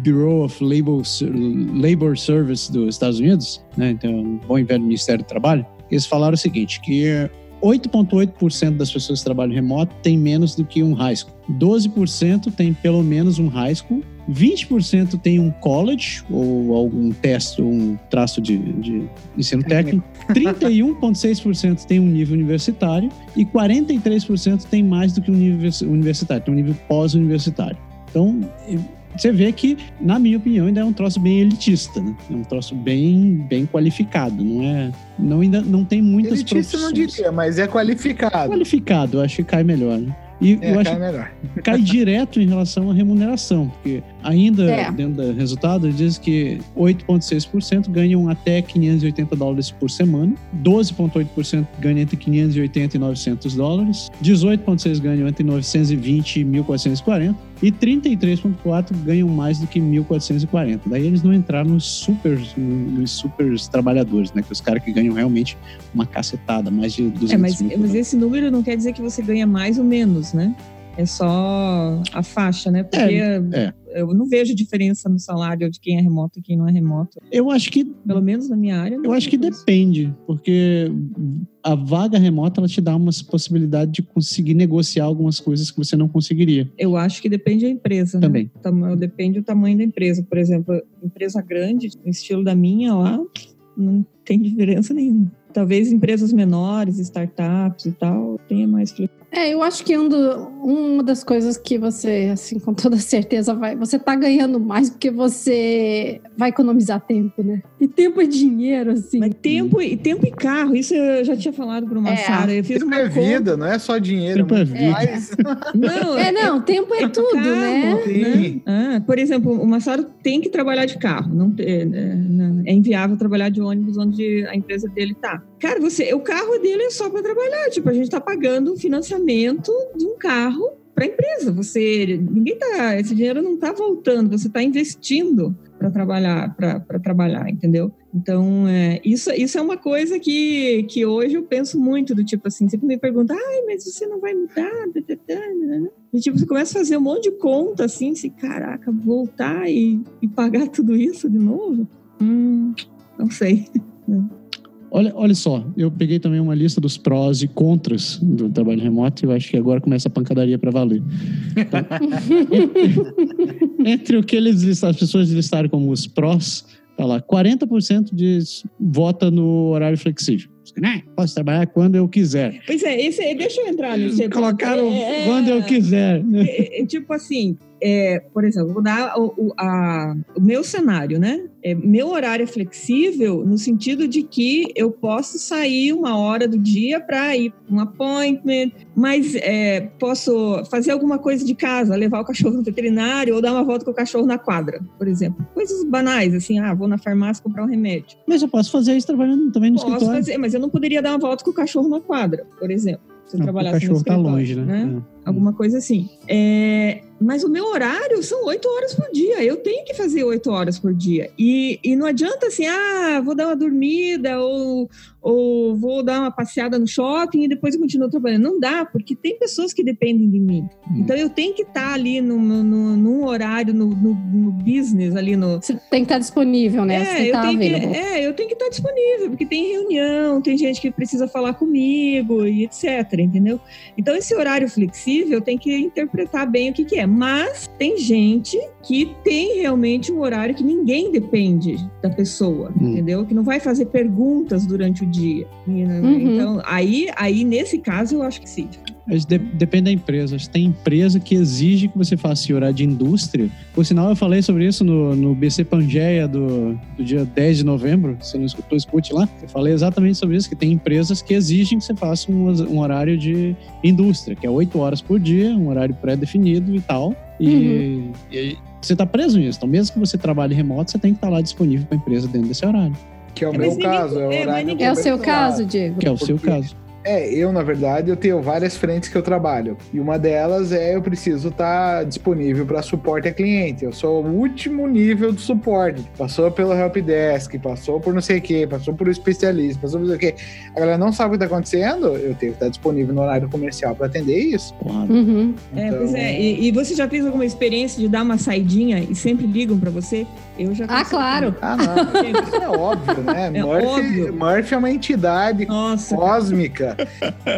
Bureau of Labor, Labor Service dos Estados Unidos, né? Então, bom e velho Ministério do Trabalho. Eles falaram o seguinte, que 8,8% das pessoas que trabalham remoto têm menos do que um high school. 12% tem pelo menos um high school 20% tem um college ou algum teste, um traço de, de ensino técnico. 31,6% tem um nível universitário e 43% tem mais do que um nível universitário, tem um nível pós-universitário. Então, você vê que, na minha opinião, ainda é um troço bem elitista, né? É um troço bem, bem qualificado, não é? Não, ainda não tem muitas Elitista profissões. não diria, mas é qualificado. Qualificado, eu acho que cai melhor, né? E É, eu acho cai melhor. cai direto em relação à remuneração, porque ainda É. dentro do resultado diz que 8,6% ganham até 580 dólares por semana, 12,8% ganham entre 580 e 900 dólares, 18,6% ganham entre 920 e 1.440 e 33,4% ganham mais do que 1.440. Daí eles não entraram nos super, nos super trabalhadores, né? Que os caras que ganham realmente uma cacetada, mais de 200 é, mas, mil mas esse número não quer dizer que você ganha mais ou menos, né? É só a faixa, né? Porque é. eu não vejo diferença no salário de quem é remoto e quem não é remoto. Eu acho que Pelo menos na minha área. Eu acho que depende, porque a vaga remota ela te dá uma possibilidade de conseguir negociar algumas coisas que você não conseguiria. Eu acho que depende da empresa. né? Também. Tama- Depende do tamanho da empresa. Por exemplo, empresa grande, no estilo da minha lá, não tem diferença nenhuma. Talvez empresas menores, startups e tal, tenha mais flexibilidade. É, eu acho que um uma das coisas que você, assim, com toda certeza vai. Você tá ganhando mais porque você vai economizar tempo, né? E tempo é dinheiro, assim. Mas tempo e, tempo e carro, isso eu já tinha falado para uma É. Sara. Eu fiz Tempo uma é conta. vida, não é só dinheiro. Tempo é muito vida. mais. Não, É, não, tempo é tudo, né? Sim. Ah, por exemplo, o Massaro tem que trabalhar de carro. Não, é, não- é inviável trabalhar de ônibus onde a empresa dele tá. Cara, você, o carro dele é só para trabalhar. Tipo, a gente tá pagando um financiamento de um carro para a empresa. Você, ninguém tá, esse dinheiro não tá voltando. Você tá investindo para trabalhar, para trabalhar, entendeu? Então, é, isso, isso é uma coisa que, que hoje eu penso muito do tipo assim, sempre me pergunta, ai, mas você não vai mudar? Tá, tá, tá, né? E, tipo, você começa a fazer um monte de conta, assim, se caraca, voltar e, e pagar tudo isso de novo? Hum, não sei. Olha, olha só, eu peguei também uma lista dos prós e contras do trabalho remoto e eu acho que agora começa a pancadaria para valer. Tá? Entre o que eles listaram, as pessoas listaram como os prós, tá lá, 40% diz vota no horário flexível. Né? Posso trabalhar quando eu quiser. Pois é, esse, deixa eu entrar nisso. Colocaram É, é, quando eu quiser. né? é, é, tipo assim, é, por exemplo, vou dar o, o- a- o meu cenário, né? É, meu horário é flexível no sentido de que eu posso sair uma hora do dia para ir para um appointment, mas é, posso fazer alguma coisa de casa, levar o cachorro no veterinário ou dar uma volta com o cachorro na quadra, por exemplo. Coisas banais, assim, ah, vou na farmácia comprar um remédio. Mas eu posso fazer isso trabalhando também no Posso escritório. fazer, mas eu não poderia dar uma volta com o cachorro na quadra, por exemplo. Se eu Não, o trabalhasse no cachorro tá escritório, longe, né? Alguma coisa assim. É, mas o meu horário são oito horas por dia. Eu tenho que fazer oito horas por dia. E, e não adianta assim, ah, vou dar uma dormida ou, ou vou dar uma passeada no shopping e depois eu continuo trabalhando. Não dá, porque tem pessoas que dependem de mim. Hum. Então eu tenho que estar ali no, no, num horário, no, no, no business, ali no, Você tem que estar disponível, né? Você tem que é, eu estar tenho que, é, eu tenho que estar disponível, porque tem reunião, tem gente que precisa falar comigo e etc, entendeu? Então, esse horário flexível tem que interpretar bem o que, que é. Mas tem gente que tem realmente um horário que ninguém depende da pessoa, Hum. entendeu? Que não vai fazer perguntas durante o dia. E, né, Uhum. Então, aí, aí, nesse caso, eu acho que sim. Mas de- depende da empresa. Tem empresa que exige que você faça esse horário de indústria. Por sinal, eu falei sobre isso no, no BC Pangeia do, do dia 10 de novembro. Se você não escutou, escute lá. Eu falei exatamente sobre isso, que tem empresas que exigem que você faça um, um horário de indústria, que é 8 horas por dia, um horário pré-definido e tal. E, Uhum. e você está preso nisso. Então, mesmo que você trabalhe remoto, você tem que estar lá disponível para a empresa dentro desse horário, Que é o É, meu mas ninguém- caso. É, o é, ninguém- É o seu caso, Diego? que é o seu Porque- caso. É, eu, na verdade, eu tenho várias frentes que eu trabalho. E uma delas é eu preciso estar disponível para suporte a cliente. Eu sou o último nível do suporte. Passou pelo helpdesk, passou por não sei o quê, passou por especialista, passou por não sei o quê. A galera não sabe o que está acontecendo, eu tenho que estar disponível no horário comercial para atender isso. Porrada. Uhum. É, Então, pois é. E, e você já fez alguma experiência de dar uma saidinha e sempre ligam para você? Eu já Ah, claro. Ah, não. Isso é óbvio, né? É Murphy, óbvio. Murphy é uma entidade Nossa, cósmica.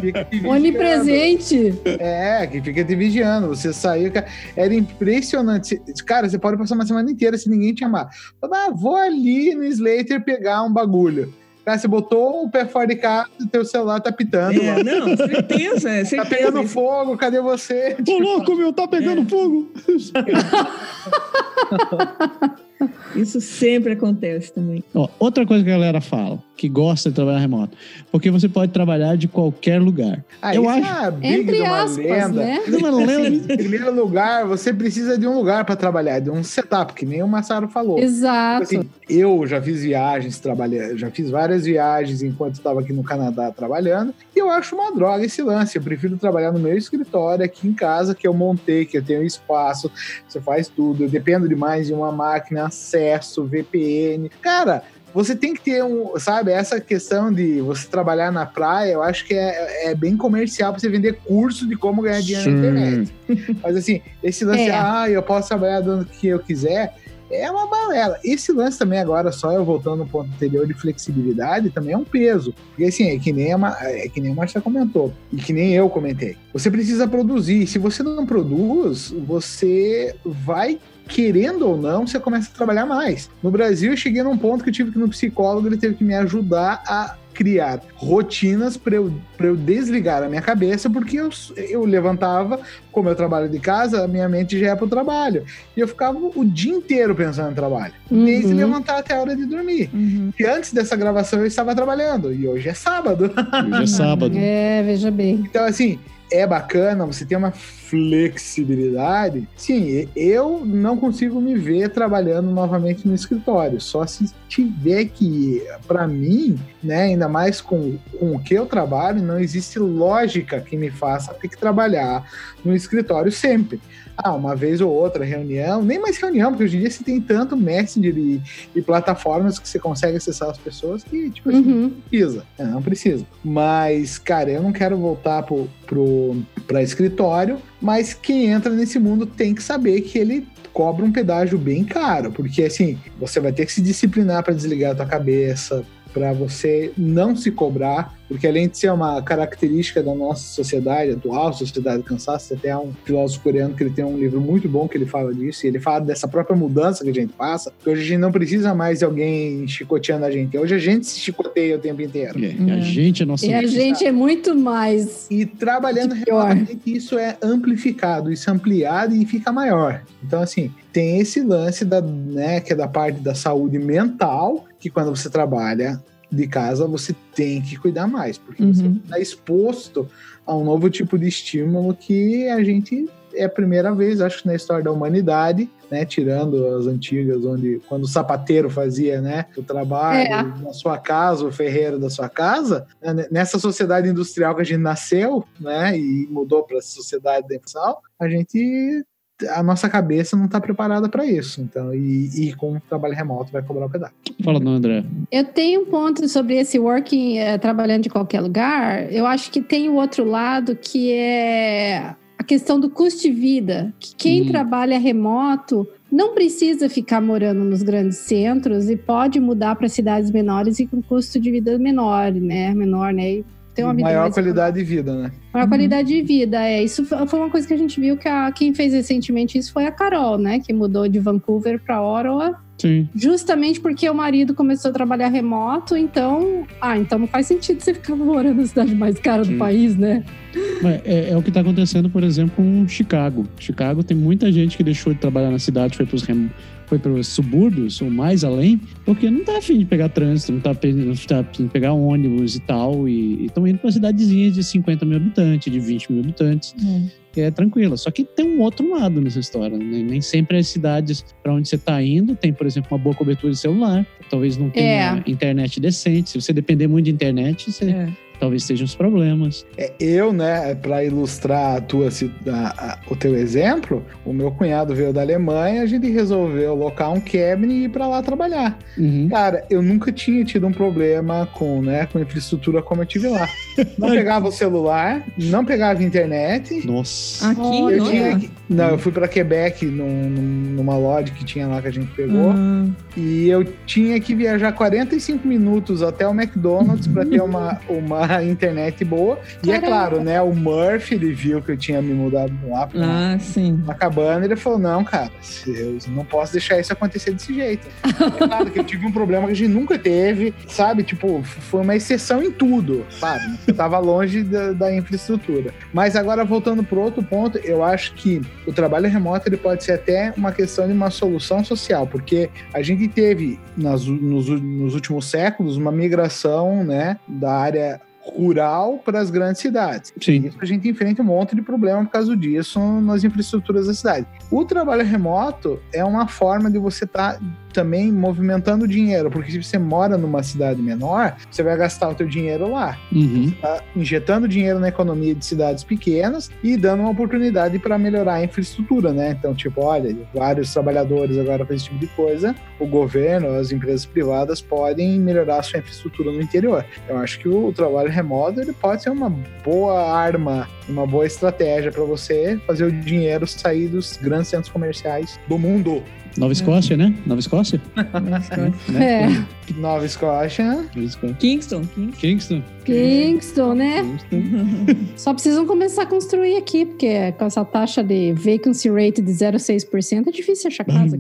Vigiando. Onipresente. É, que fica te vigiando. Você saiu, cara, era impressionante. Cara, você pode passar uma semana inteira se ninguém te. Fala, Ah, vou ali no Slater pegar um bagulho. Cara, você botou o pé fora de casa, teu celular tá pitando. É, não, certeza, Tá certeza. pegando fogo, cadê você? Ô, louco, meu, tá pegando fogo! Isso sempre acontece também. Ó, outra coisa que a galera fala, que gosta de trabalhar remoto, porque você pode trabalhar de qualquer lugar. Ah, Eu isso acho- é uma big de Entre uma aspas, lenda. né? Não lembra? Em primeiro lugar, você precisa de um lugar para trabalhar, de um setup, que nem o Massaro falou. Exato. Assim, eu já fiz viagens, trabalhei, já fiz várias viagens enquanto estava aqui no Canadá trabalhando, e eu acho uma droga esse lance. Eu prefiro trabalhar no meu escritório, aqui em casa, que eu montei, que eu tenho espaço, você faz tudo. Eu dependo demais de uma máquina, acesso, VPN. Cara, você tem que ter um, sabe, essa questão de você trabalhar na praia, eu acho que é, é bem comercial para você vender curso de como ganhar dinheiro Sim. na internet. Mas assim, esse lance, É. ah, eu posso trabalhar dando o que eu quiser, é uma balela. Esse lance também agora, só eu voltando no ponto anterior de flexibilidade, também é um peso. Porque assim, é que nem a, é que nem a Marcia comentou, e que nem eu comentei. Você precisa produzir. Se você não produz, você vai querendo ou não, você começa a trabalhar mais. No Brasil, eu cheguei num ponto que eu tive que ir no psicólogo, ele teve que me ajudar a criar rotinas para eu, pra eu desligar a minha cabeça, porque eu, eu levantava, como eu trabalho de casa, a minha mente já é para o trabalho. E eu ficava o dia inteiro pensando no trabalho, desde Uhum. levantar até a hora de dormir. Uhum. E antes dessa gravação eu estava trabalhando, e hoje é sábado. Hoje é sábado. É, veja bem. Então, assim, é bacana, você tem uma flexibilidade. Sim, eu não consigo me ver trabalhando novamente no escritório, só se tiver que, para mim, né, ainda mais com, com o que eu trabalho, não existe lógica que me faça ter que trabalhar no escritório sempre. Ah, uma vez ou outra reunião, nem mais reunião, porque hoje em dia você tem tanto Messenger e, e plataformas que você consegue acessar as pessoas que, tipo assim, Uhum. precisa. É, não precisa. Mas, cara, eu não quero voltar pro, pro, pra escritório, mas quem entra nesse mundo tem que saber que ele cobra um pedágio bem caro, porque assim, você vai ter que se disciplinar para desligar a tua cabeça, para você não se cobrar, porque além de ser uma característica da nossa sociedade atual, sociedade do cansaço, até há um filósofo coreano que ele tem um livro muito bom que ele fala disso, e ele fala dessa própria mudança que a gente passa, que hoje a gente não precisa mais de alguém chicoteando a gente, hoje a gente se chicoteia o tempo inteiro. É, a gente é nossa. E a gente é muito mais. E trabalhando remotamente, isso é amplificado, isso é ampliado e fica maior. Então, assim, tem esse lance da, né, que é da parte da saúde mental, que quando você trabalha de casa, você tem que cuidar mais, porque você Uhum. está exposto a um novo tipo de estímulo que a gente é a primeira vez, acho que na história da humanidade, né, tirando as antigas, onde quando o sapateiro fazia, né, o trabalho É. na sua casa, o ferreiro da sua casa, né, nessa sociedade industrial que a gente nasceu, né, e mudou para a sociedade da informação, a gente a nossa cabeça não está preparada para isso. Então, e, e com o trabalho remoto vai cobrar o pedaço. Fala, não, André. Eu tenho um ponto sobre esse working, eh, trabalhando de qualquer lugar. Eu acho que tem o outro lado que é a questão do custo de vida. Que quem Hum. trabalha remoto não precisa ficar morando nos grandes centros e pode mudar para cidades menores e com custo de vida menor, né? Menor, né? E ter uma vida maior mais qualidade de vida, né? Maior qualidade de vida, é. Isso fo- foi uma coisa que a gente viu que a, quem fez recentemente isso foi a Carol, né? Que mudou de Vancouver para Ottawa, Sim. justamente porque o marido começou a trabalhar remoto, então. Ah, então não faz sentido você ficar morando na cidade mais cara do Hum. país, né? Mas É, é o que está acontecendo, por exemplo, com Chicago. Chicago tem muita gente que deixou de trabalhar na cidade, foi para os foi para os subúrbios ou mais além, porque não tá afim de pegar trânsito, não tá, não tá afim de pegar ônibus e tal, e estão indo para cidadezinhas de 50 mil habitantes, de 20 mil habitantes, que é tranquila. Só que tem um outro lado nessa história, né? Nem sempre as cidades para onde você está indo tem, por exemplo, uma boa cobertura de celular, talvez não tenha internet decente. Se você depender muito de internet, você É. talvez sejam os problemas. É, eu, né, para ilustrar a tua, a- a- o teu exemplo, o meu cunhado veio da Alemanha, a gente resolveu locar um cabin e ir para lá trabalhar. Uhum. Cara, eu nunca tinha tido um problema com, né, com infraestrutura como eu tive lá. Não pegava o celular, não pegava internet. Nossa. Aqui, Eu não tinha é? que- não, eu fui para Quebec num- num- numa lodge que tinha lá que a gente pegou. Ah, E eu tinha que viajar 45 minutos até o McDonald's para ter uma, uma internet boa. E é claro, né? O Murphy, ele viu que eu tinha me mudado lá pra ah, sim. uma cabana. Ele falou: Não, cara, eu não posso deixar isso acontecer desse jeito. É claro que eu tive um problema que a gente nunca teve, sabe? Tipo, foi uma exceção em tudo, sabe? Eu tava longe da, da infraestrutura. Mas agora, voltando pro outro ponto, eu acho que o trabalho remoto ele pode ser até uma questão de uma solução social, porque a gente teve nas, nos, nos últimos séculos uma migração né, da área rural para as grandes cidades. Sim. Isso a gente enfrenta um monte de problema por causa disso nas infraestruturas da cidade. O trabalho remoto é uma forma de você estar também movimentando dinheiro, porque se você mora numa cidade menor, você vai gastar o teu dinheiro lá. Uhum. Tá injetando dinheiro na economia de cidades pequenas e dando uma oportunidade para melhorar a infraestrutura, né? Então, tipo, olha, vários trabalhadores agora fazem esse tipo de coisa, o governo, as empresas privadas podem melhorar a sua infraestrutura no interior. Eu acho que o trabalho remoto ele pode ser uma boa arma, uma boa estratégia para você fazer o dinheiro sair dos grandes centros comerciais do mundo. Nova Escócia, né? Nova Escócia? É. Nova Escócia. Nova Escócia. Kingston, Kingston. Kingston. Kingston, né? Kingston. Só precisam começar a construir aqui, porque com essa taxa de vacancy rate de 0,6% é difícil achar casa.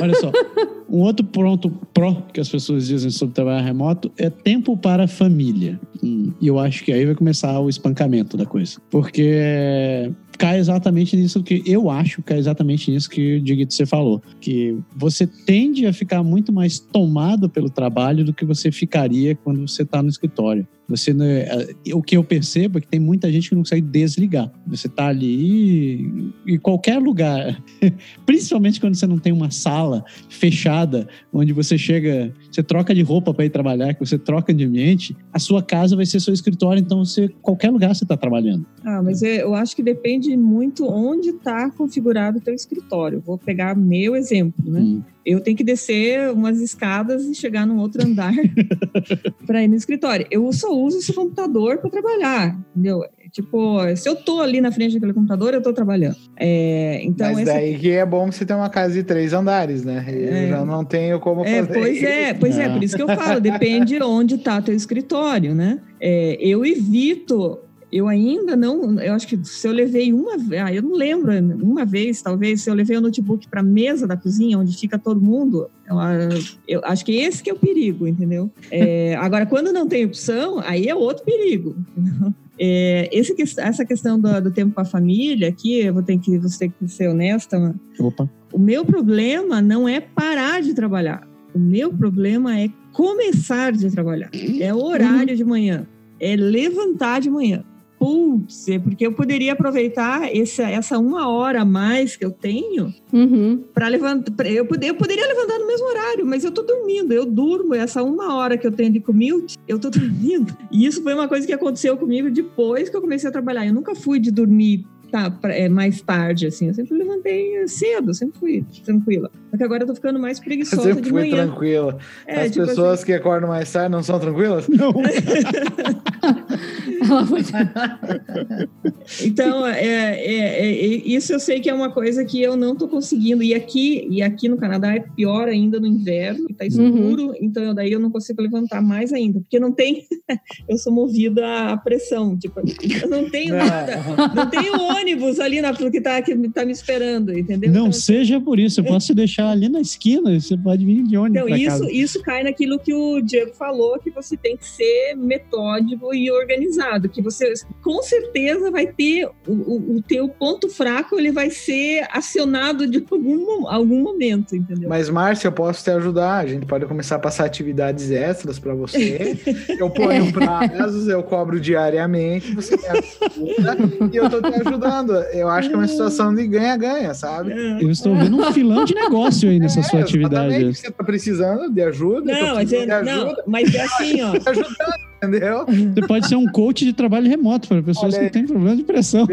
Olha só, um outro ponto pró que as pessoas dizem sobre trabalhar remoto é tempo para a família. Hum, E eu acho que aí vai começar o espancamento da coisa. Porque cai exatamente nisso que eu acho, cai exatamente nisso que o Diguito você falou. Que você tende a ficar muito mais tomado pelo trabalho do que você ficaria quando você está no escritório. Você não é- o que eu percebo é que tem muita gente que não consegue desligar. Você tá ali em qualquer lugar, principalmente quando você não tem uma sala fechada, onde você chega, você troca de roupa para ir trabalhar, que você troca de ambiente, a sua casa vai ser seu escritório, então você qualquer lugar você está trabalhando. Ah, mas é- eu acho que depende muito onde está configurado o teu escritório. Vou pegar meu exemplo, né? Hum. Eu tenho que descer umas escadas e chegar num outro andar para ir no escritório. Eu só uso esse computador para trabalhar, entendeu? Tipo, se eu tô ali na frente daquele computador, eu tô trabalhando. É, então, Mas daí que é bom você ter uma casa de três andares, né? Eu É. já não tenho como É, fazer. pois é, pois é, É. por isso que eu falo, depende onde está teu escritório, né? É, eu evito, eu ainda não, eu acho que se eu levei uma vez, ah, eu não lembro, uma vez talvez, se eu levei o notebook para a mesa da cozinha, onde fica todo mundo, eu, ah, eu acho que esse que é o perigo, entendeu? É, agora, quando não tem opção, aí é outro perigo. É, esse, essa questão do, do tempo com a família, aqui eu vou ter que, você tem que ser honesta, mano. Opa. O meu problema não é parar de trabalhar. O meu problema é começar de trabalhar. É o horário de manhã. É levantar de manhã. Putz, é porque eu poderia aproveitar essa, essa uma hora a mais que eu tenho Uhum. para levantar. Eu, poder, eu poderia levantar no mesmo horário, mas eu tô dormindo. Eu durmo. Essa uma hora que eu tenho de commute, eu tô dormindo. E isso foi uma coisa que aconteceu comigo depois que eu comecei a trabalhar. Eu nunca fui de dormir tá, é, mais tarde, assim. Eu sempre levantei cedo, eu sempre fui tranquila. Só que agora eu tô ficando mais Eu preguiçosa sempre de manhã. tranquila. É, As tipo pessoas assim, que acordam mais tarde não são tranquilas? Não. Então, é, é, é, é, isso eu sei que é uma coisa que eu não tô conseguindo. E aqui, e aqui no Canadá é pior ainda no inverno, que tá escuro, então daí eu não consigo levantar mais ainda, porque não tem. eu sou movida à pressão. Tipo, eu não tenho nada. Não tenho ônibus ali na que tá, que tá me esperando, entendeu? Não Então, seja por isso, eu posso te deixar ali na esquina, você pode vir de ônibus Então, isso, casa. isso cai naquilo que o Diego falou, que você tem que ser metódico e organizado, que você com certeza vai ter o, o, o teu ponto fraco, ele vai ser acionado de algum, algum momento, entendeu? Mas, Márcia, eu posso te ajudar. A gente pode começar a passar atividades extras para você. Eu ponho prazos, eu cobro diariamente, você me ajuda e eu tô te ajudando. Eu acho que é uma situação de ganha-ganha, sabe? Eu estou vendo um filão de negócio aí nessa sua É, atividade. exatamente. Você tá precisando de ajuda, eu tô Não, mas é, não, mas é assim, ó. ajudando, entendeu? Você pode ser um coach de trabalho remoto para pessoas que têm problema de pressão.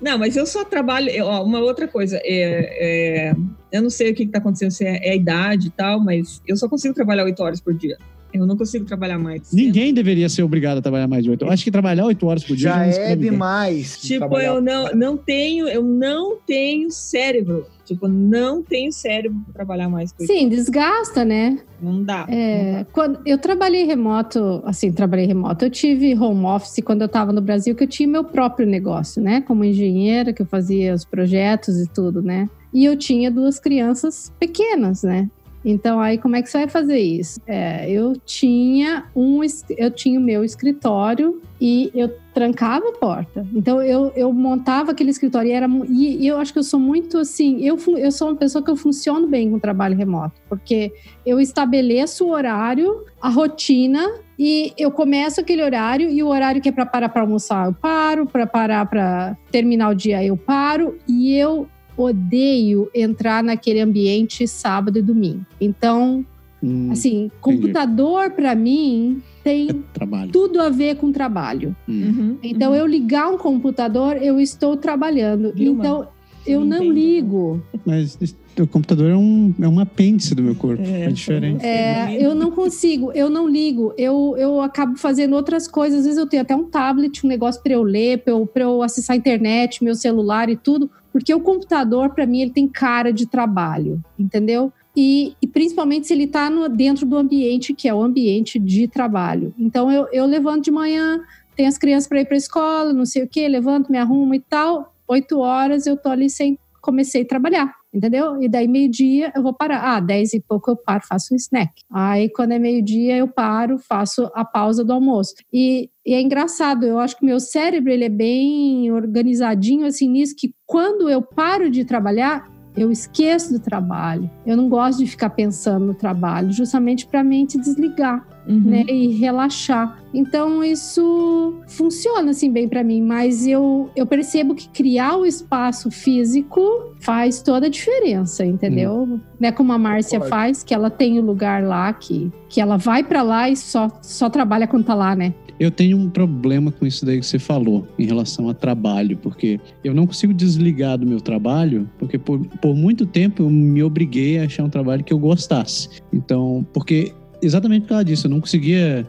Não, mas eu só trabalho. ó, uma outra coisa, é, é, eu não sei o que está acontecendo, se é, é a idade e tal, mas eu só consigo trabalhar oito horas por dia. Eu não consigo trabalhar mais. Ninguém deveria ser obrigado a trabalhar mais de oito. Eu acho que trabalhar oito horas por dia Já não é demais. Tipo, trabalhar. eu não, não tenho, eu não tenho cérebro. Tipo, não tenho cérebro para trabalhar mais com isso. Sim, desgasta, né? Não dá. É, quando eu trabalhei remoto, assim, trabalhei remoto. Eu tive home office quando eu estava no Brasil, que eu tinha meu próprio negócio, né? Como engenheira, que eu fazia os projetos e tudo, né? E eu tinha duas crianças pequenas, né? Então, aí como é que você vai fazer isso? É, eu tinha um, eu tinha o meu escritório e eu trancava a porta. Então, eu, eu montava aquele escritório e era e, eu acho que eu sou muito assim, eu, eu sou uma pessoa que eu funciono bem com trabalho remoto, porque eu estabeleço o horário, a rotina e eu começo aquele horário e o horário que é para parar para almoçar eu paro, para parar para terminar o dia eu paro e eu odeio entrar naquele ambiente sábado e domingo. Então, Hum, assim, computador para mim tem é trabalho. tudo a ver com trabalho. Hum. Uhum, Então, eu ligar um computador, eu estou trabalhando. Vilma, então, eu não entendo. ligo. Mas o computador é um, é um apêndice do meu corpo. É, É, diferente. É, eu não consigo, eu não ligo. Eu, eu acabo fazendo outras coisas. Às vezes eu tenho até um tablet, um negócio para eu ler, para eu, pra eu acessar a internet, meu celular e tudo. Porque o computador, para mim, ele tem cara de trabalho, entendeu? E, e principalmente se ele está dentro do ambiente que é o ambiente de trabalho. Então eu, eu levanto de manhã, tenho as crianças para ir para a escola, não sei o quê, levanto, me arrumo e tal. Oito horas eu tô ali sem comecei a trabalhar, entendeu? E daí meio-dia eu vou parar. Ah, dez e pouco eu paro, faço um snack. Aí quando é meio-dia eu paro, faço a pausa do almoço. E, e é engraçado, eu acho que meu cérebro ele é bem organizadinho assim nisso que quando eu paro de trabalhar eu esqueço do trabalho. Eu não gosto de ficar pensando no trabalho, justamente para a mente desligar, Uhum. né, e relaxar. Então isso funciona assim bem para mim, mas eu, eu percebo que criar o espaço físico faz toda a diferença, entendeu? Né, como a Márcia faz, que ela tem o lugar lá que que ela vai para lá e só só trabalha quando tá lá, né? Eu tenho um problema com isso daí que você falou em relação a trabalho, porque eu não consigo desligar do meu trabalho, porque por, por muito tempo eu me obriguei a achar um trabalho que eu gostasse. Então, porque exatamente por causa disso, eu não conseguia.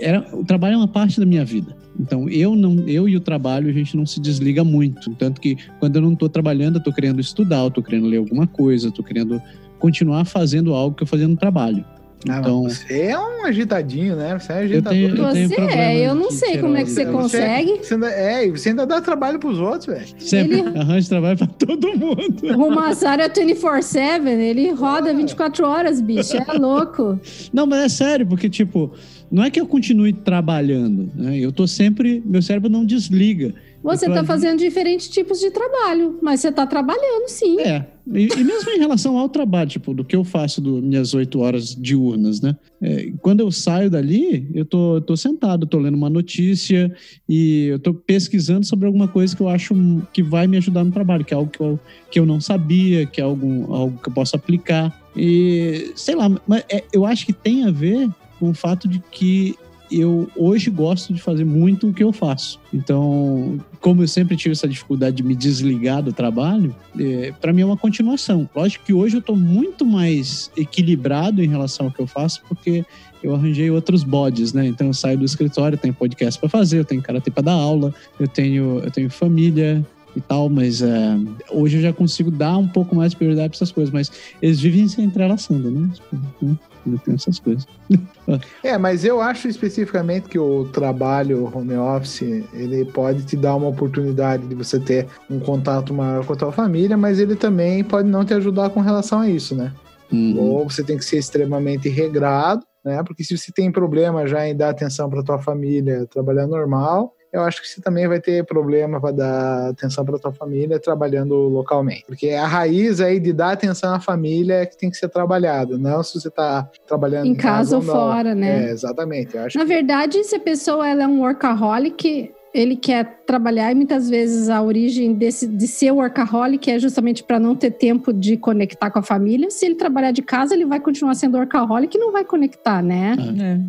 Era, o trabalho é uma parte da minha vida. Então, eu não, eu e o trabalho, a gente não se desliga muito. Tanto que quando eu não estou trabalhando, eu estou querendo estudar, eu tô querendo ler alguma coisa, tô querendo continuar fazendo algo que eu fazia no trabalho. Ah, Então- você é um agitadinho, né? Você é Eu agitador. tenho, eu tenho Você problema é, eu não sei como é que você tirar- consegue. Você ainda, é, e você ainda dá trabalho pros outros, velho. Sempre Ele- arranja trabalho pra todo mundo. O Massaro é 24-7, ele roda 24 horas, bicho. É louco. Não, mas é sério, porque, tipo, não é que eu continue trabalhando, né? Eu tô sempre. Meu cérebro não desliga. Você Eu tá ali- fazendo diferentes tipos de trabalho, mas você tá trabalhando sim. É. E, e mesmo em relação ao trabalho, tipo, do que eu faço das minhas oito horas diurnas, né? É, quando eu saio dali, eu tô, tô sentado, tô lendo uma notícia e eu tô pesquisando sobre alguma coisa que eu acho que vai me ajudar no trabalho, que é algo que eu, que eu não sabia, que é algo, algo que eu posso aplicar. E, sei lá, mas é- eu acho que tem a ver com o fato de que eu hoje gosto de fazer muito o que eu faço. Então, como eu sempre tive essa dificuldade de me desligar do trabalho, é, para mim é uma continuação. Lógico que hoje eu estou muito mais equilibrado em relação ao que eu faço, porque eu arranjei outros bodes, né? Então eu saio do escritório, tenho podcast para fazer, eu tenho karatê para dar aula, eu tenho, eu tenho família e tal, mas é, hoje eu já consigo dar um pouco mais de prioridade para essas coisas, mas eles vivem se entrelaçando, né? Eu tenho essas coisas. É, mas eu acho especificamente que o trabalho home office, ele pode te dar uma oportunidade de você ter um contato maior com a tua família, mas ele também pode não te ajudar com relação a isso, né? Uhum. Ou você tem que ser extremamente regrado, né? Porque se você tem problema já em dar atenção para tua família, trabalhar normal, eu acho que você também vai ter problema para dar atenção para tua família trabalhando localmente. Porque a raiz aí de dar atenção à família é que tem que ser trabalhada, não se você tá trabalhando Em casa ou não. fora, né? É, exatamente. Na verdade, se a pessoa ela é um workaholic, ele quer trabalhar e muitas vezes a origem desse, de ser workaholic é justamente para não ter tempo de conectar com a família. Se ele trabalhar de casa, ele vai continuar sendo workaholic e não vai conectar, né?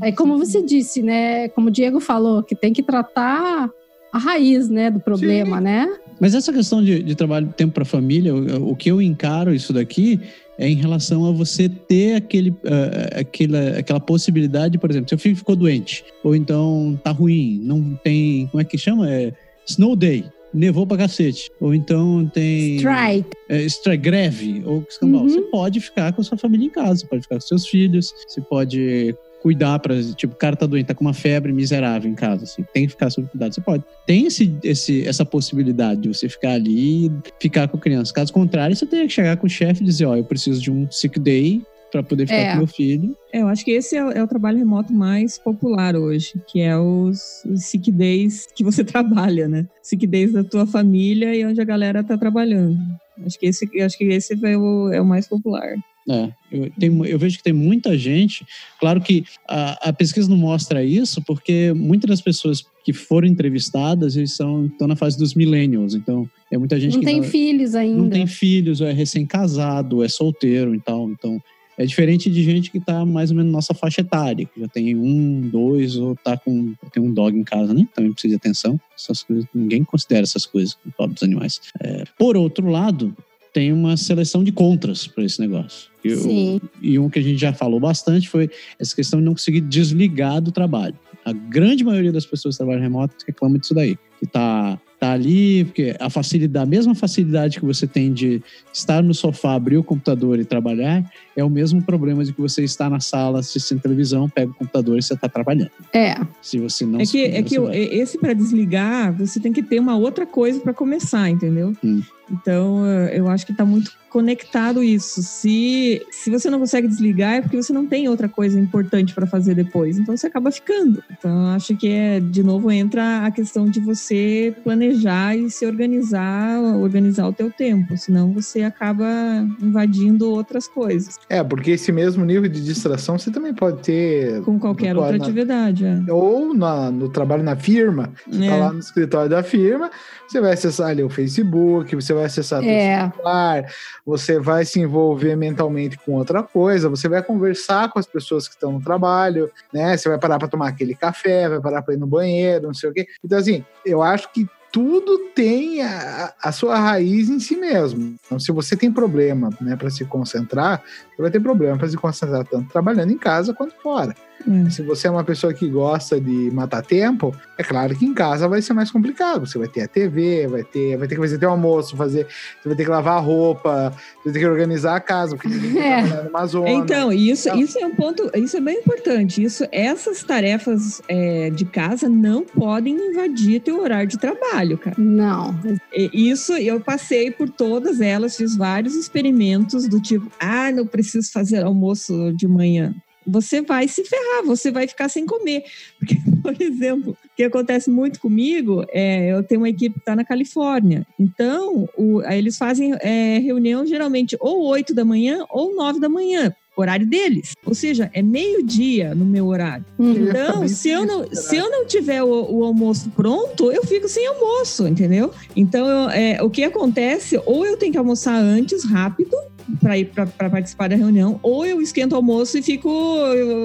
É. É como você disse, né? Como o Diego falou, que tem que tratar a raiz, né, do problema, né? Mas essa questão de, de trabalho tempo para família, o, o que eu encaro isso daqui é em relação a você ter aquele, ah, aquela, aquela possibilidade, por exemplo, seu filho ficou doente, ou então tá ruim, não tem, como é que chama? É snow day, nevou pra cacete, ou então tem Strike. é, strike, greve, ou escambau. Uhum. Você pode ficar com a sua família em casa, você pode ficar com seus filhos, você pode cuidar para tipo, o cara tá doente, tá com uma febre miserável em casa, assim, tem que ficar sob cuidado. Você pode. Tem esse, esse, essa possibilidade de você ficar ali e ficar com a criança. Caso contrário, você teria que chegar com o chefe e dizer, ó, eu preciso de um sick day para poder ficar É. com meu filho. É, eu acho que esse é, o- é o trabalho remoto mais popular hoje, que é os, os sick days que você trabalha, né? Sick days da tua família e onde a galera tá trabalhando. Acho que esse, acho que esse é o, é o mais popular. É, eu, tem, eu vejo que tem muita gente. Claro que a, a, pesquisa não mostra isso, porque muitas das pessoas que foram entrevistadas eles são, estão na fase dos millennials. Então, é muita gente não que tem não, filhos ainda. Não tem filhos, ou é recém-casado, ou é solteiro e tal. Então, é diferente de gente que está mais ou menos na nossa faixa etária, que já tem um, dois, ou tá com. tem um dog em casa, né? Também precisa de atenção. Essas coisas, ninguém considera essas coisas, pobres animais. É, por outro lado, tem uma seleção de contras para esse negócio. Sim. e um que a gente já falou bastante foi essa questão de não conseguir desligar do trabalho. A grande maioria das pessoas que trabalham remoto reclama disso daí. Que tá tá ali, porque a facilidade, a mesma facilidade que você tem de estar no sofá, abrir o computador e trabalhar, é o mesmo problema de que você está na sala assistindo televisão, pega o computador e você está trabalhando. É. Se você não É que, é que esse para desligar, você tem que ter uma outra coisa para começar, entendeu? Hum. Então, eu acho que está muito conectado isso. Se, se você não consegue desligar, é porque você não tem outra coisa importante para fazer depois. Então, você acaba ficando. Então, acho que é, de novo, entra a questão de você planejar e se organizar, organizar o teu tempo. Senão, você acaba invadindo outras coisas. É, porque esse mesmo nível de distração você também pode ter. Com qualquer outra na, atividade. É. Ou na, no trabalho na firma. Você é. tá lá no escritório da firma, você vai acessar ali o Facebook, você vai acessar é. celular, você vai se envolver mentalmente com outra coisa, você vai conversar com as pessoas que estão no trabalho, né? Você vai parar para tomar aquele café, vai parar para ir no banheiro, não sei o quê. Então, assim, eu acho que tudo tem a, a, sua raiz em si mesmo. Então, se você tem problema né, para se concentrar, você vai ter problema para se concentrar tanto trabalhando em casa quanto fora. Hum. Se você é uma pessoa que gosta de matar tempo, é claro que em casa vai ser mais complicado. Você vai ter a TV, vai ter, vai ter que fazer teu almoço, fazer, você vai ter que lavar a roupa, você vai ter que organizar a casa, porque você é. numa zona. Então, isso, então, isso é um ponto, isso é bem importante. Isso, essas tarefas é, de casa não podem invadir teu horário de trabalho, cara. Não. Isso eu passei por todas elas, fiz vários experimentos do tipo, ah, não preciso fazer almoço de manhã você vai se ferrar, você vai ficar sem comer. Porque, por exemplo, o que acontece muito comigo é eu tenho uma equipe que está na Califórnia. Então, o, eles fazem é, reunião geralmente ou 8 da manhã ou 9 da manhã. Horário deles, ou seja, é meio-dia no meu horário. Uhum. Então, se eu não, se eu não tiver o, o, almoço pronto, eu fico sem almoço, entendeu? Então, eu, é, o que acontece, ou eu tenho que almoçar antes, rápido, para ir para participar da reunião, ou eu esquento o almoço e fico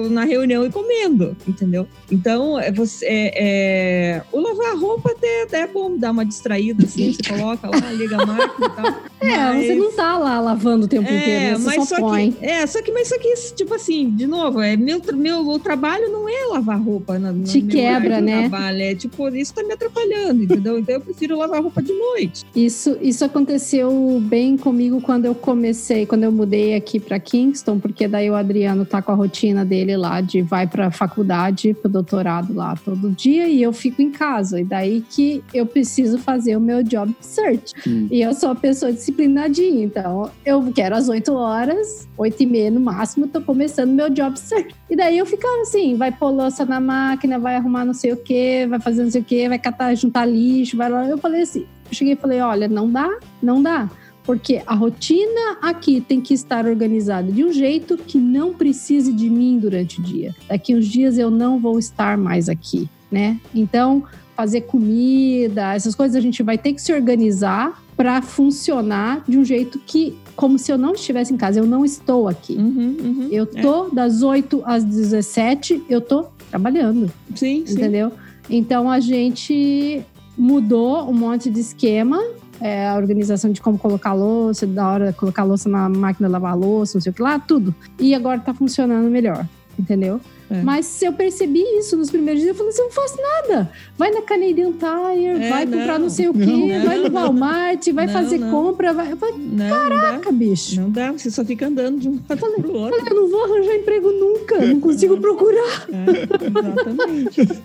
na reunião e comendo, entendeu? Então, é, você, é, é, o lavar roupa até, até é bom dar uma distraída, assim, você coloca lá, liga a máquina e tal. É, mas... você não tá lá lavando o tempo é, inteiro, né? você mas só, só põe. Que, é, só que, mas só que, tipo assim, de novo, é, meu, meu o trabalho não é lavar roupa. Na, Te quebra, né? Trabalho, é tipo, isso tá me atrapalhando, entendeu? Então eu prefiro lavar roupa de noite. Isso, isso aconteceu bem comigo quando eu comecei, quando eu mudei aqui para Kingston, porque daí o Adriano tá com a rotina dele lá de vai para faculdade, pro doutorado lá todo dia e eu fico em casa. E daí que eu preciso fazer o meu job search. Hum. E eu sou a pessoa disciplinadinha. Então, eu quero às 8 horas, 8 e meia no máximo, tô começando meu job certo. E daí eu ficava assim, vai pôr louça na máquina, vai arrumar não sei o que, vai fazer não sei o que, vai catar, juntar lixo, vai lá. Eu falei assim, eu cheguei e falei, olha, não dá, não dá. Porque a rotina aqui tem que estar organizada de um jeito que não precise de mim durante o dia. Daqui uns dias eu não vou estar mais aqui, né? Então, fazer comida, essas coisas a gente vai ter que se organizar para funcionar de um jeito que, como se eu não estivesse em casa, eu não estou aqui. Uhum, uhum, eu tô é. das 8 às 17, eu tô trabalhando. Sim, entendeu? Sim. Então a gente mudou um monte de esquema. É, a organização de como colocar louça, da hora colocar louça na máquina lavar louça, não sei o que lá, tudo. E agora tá funcionando melhor, entendeu? É. Mas eu percebi isso nos primeiros dias. Eu falei assim: eu não faço nada. Vai na Canadian Tire, é, vai não, comprar não sei o quê, não, vai no Walmart, vai fazer compra. Vai... Caraca, bicho. Não dá, você só fica andando de um lado para o outro. Eu não vou arranjar emprego nunca, não consigo procurar. É, exatamente.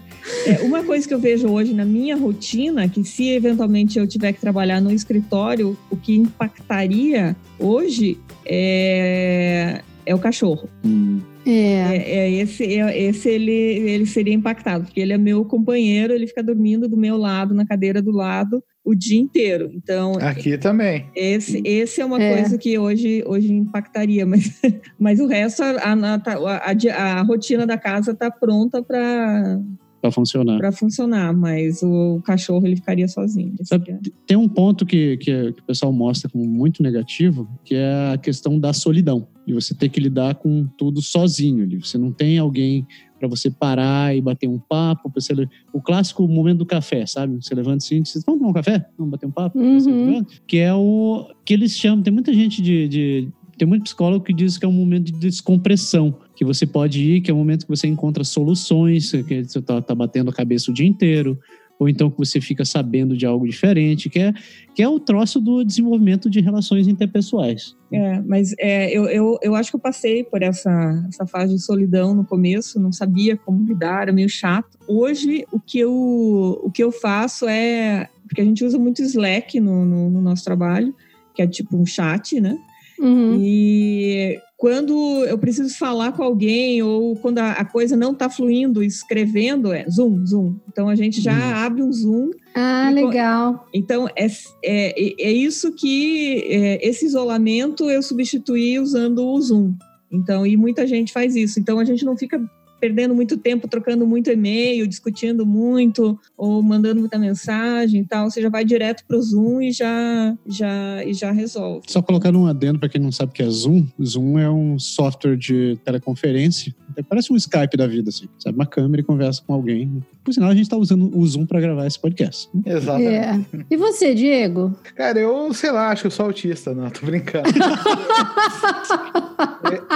É, uma coisa que eu vejo hoje na minha rotina, que se eventualmente eu tiver que trabalhar no escritório, o que impactaria hoje é, é o cachorro. Hum. É. é, é esse, é, esse ele, ele seria impactado, porque ele é meu companheiro, ele fica dormindo do meu lado, na cadeira do lado, o dia inteiro. Então, Aqui também. esse, esse é uma É. coisa que hoje, hoje impactaria, mas, mas o resto, a, a, a, a- a rotina da casa está pronta para Pra funcionar. para funcionar, mas o cachorro ele ficaria sozinho. Sabe, é. Tem um ponto que, que, que o pessoal mostra como muito negativo, que é a questão da solidão. E você ter que lidar com tudo sozinho ali. Você não tem alguém para você parar e bater um papo. Você... O clássico momento do café, sabe? Você levanta assim, vocês vão tomar um café? Vamos bater um papo? Uhum. Que é o que eles chamam. Tem muita gente de, de- Tem muito psicólogo que diz que é um momento de descompressão, que você pode ir, que é um momento que você encontra soluções, que você tá, tá batendo a cabeça o dia inteiro, ou então que você fica sabendo de algo diferente, que é, que é o troço do desenvolvimento de relações interpessoais. É, mas é, eu, eu, eu acho que eu passei por essa, essa fase de solidão no começo, não sabia como lidar, era meio chato. Hoje, o que eu, o que eu faço é. Porque a gente usa muito Slack no, no, no nosso trabalho, que é tipo um chat, né? Uhum. E quando eu preciso falar com alguém ou quando a, a coisa não está fluindo, escrevendo, é Zoom, Zoom. Então a gente já Hum. abre um Zoom Ah, E legal. então, é, é, é isso que, é, esse isolamento eu substituí usando o Zoom. Então, e muita gente faz isso. Então, a gente não fica perdendo muito tempo, trocando muito e-mail, discutindo muito, ou mandando muita mensagem e tal. Você já vai direto para o Zoom e já, já, e já resolve. Só colocando um adendo para quem não sabe o que é Zoom. Zoom é um software de teleconferência. Até Parece um Skype da vida, assim. Sabe, uma câmera e conversa com alguém. Por sinal, a gente está usando o Zoom para gravar esse podcast. Exatamente. É. E você, Diego? Cara, eu sei lá, acho que eu sou autista, não, tô brincando.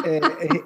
É, é,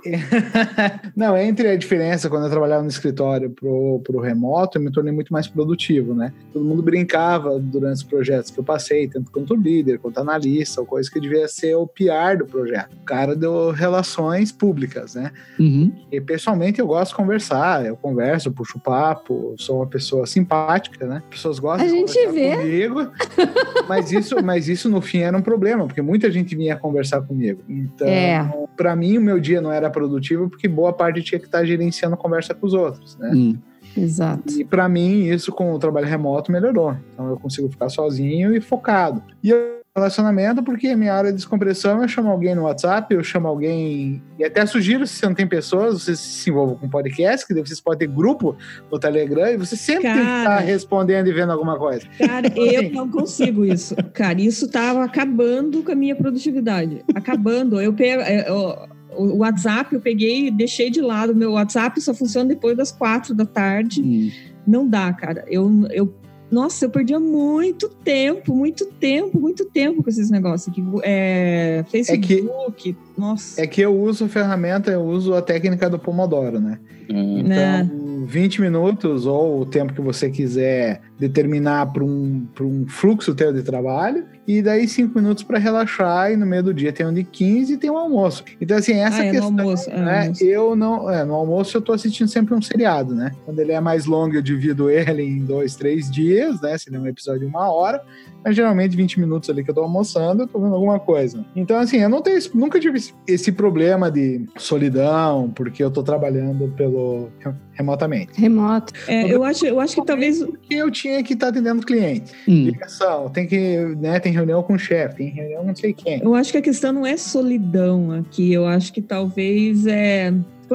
é, é. Não, entre a diferença quando eu trabalhava no escritório pro, pro remoto, eu me tornei muito mais produtivo, né? Todo mundo brincava durante os projetos que eu passei, tanto quanto líder, quanto analista, ou coisa que devia ser o PR do projeto. O cara deu relações públicas, né? Uhum. E pessoalmente eu gosto de conversar, eu converso, puxo papo, sou uma pessoa simpática, né? As pessoas gostam A de gente conversar vê. comigo. Mas isso, mas isso no fim era um problema, porque muita gente vinha conversar comigo. Então, É. pra mim o meu dia não era produtivo porque boa parte tinha que estar gerenciando conversa com os outros, né? Hum. Exato. E pra mim isso com o trabalho remoto melhorou. Então eu consigo ficar sozinho e focado. E eu relacionamento porque a minha área de descompressão eu chamo alguém no WhatsApp, eu chamo alguém e até sugiro se você não tem pessoas, você se envolva com podcast, que daí vocês podem ter grupo no Telegram e você sempre tem que Cara. estar respondendo e vendo alguma coisa. Cara, eu não consigo isso. Cara, isso tava acabando com a minha produtividade. Acabando. Eu pego. é, eu- o WhatsApp eu peguei e deixei de lado. O meu WhatsApp só funciona depois das quatro da tarde. Hum. Não dá, cara. Eu, eu, nossa, eu perdia muito tempo, muito tempo, muito tempo com esses negócios aqui. É, Facebook, nossa. É que eu uso a ferramenta, eu uso a técnica do Pomodoro, né? É. né? Então, 20 minutos ou o tempo que você quiser determinar para um, pra um fluxo teu de trabalho, e daí 5 minutos para relaxar, e no meio do dia tem um de 15 e tem um almoço. Então, assim, essa Ah, é no questão. almoço, é no né, almoço. Eu não. É, no almoço eu tô assistindo sempre um seriado, né? Quando ele é mais longo, eu divido ele em dois, três dias, né? Se ele é um episódio de uma hora. Mas geralmente 20 minutos ali que eu tô almoçando, eu tô vendo alguma coisa. Então, assim, eu não tenho, nunca tive esse- esse problema de solidão, porque eu tô trabalhando pelo remotamente. Remoto. É, eu, acho, eu acho que talvez. Porque eu tinha que estar atendendo cliente. Hum. Ligação, tem que, né, tem reunião com o chefe, tem reunião com não sei quem. Eu acho que a questão não é solidão aqui. Eu acho que talvez é.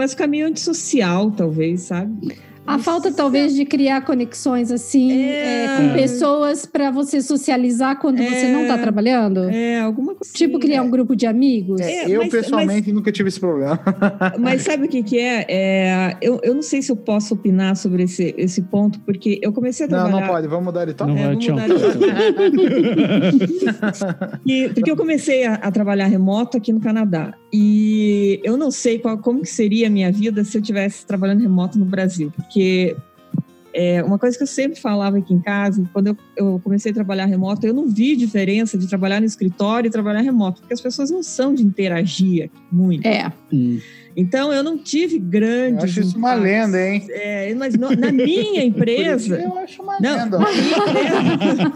Ficar meio antissocial, talvez, sabe? A falta, talvez, de criar conexões assim, É. é, com pessoas para você socializar quando você É. não tá trabalhando. É, alguma coisa. Tipo, assim, criar um grupo de amigos. É, É, eu, mas- pessoalmente, nunca tive esse problema. Mas sabe o que, que é? É, eu, eu não sei se eu posso opinar sobre esse, esse ponto, porque eu comecei a Não, trabalhar. não pode. Vamos mudar de top? Não É, tchau. mudar de E- porque eu comecei a, a trabalhar remoto aqui no Canadá. E eu não sei qual, como que seria a minha vida se eu tivesse trabalhando remoto no Brasil. Porque é, uma coisa que eu sempre falava aqui em casa, quando eu, eu comecei a trabalhar remoto, eu não vi diferença de trabalhar no escritório e trabalhar remoto. Porque as pessoas não são de interagir muito. É. Hum. Então eu não tive grandes. Eu acho isso uma lenda, hein? É, mas no- na minha empresa. Eu acho uma Não, lenda. na minha empresa.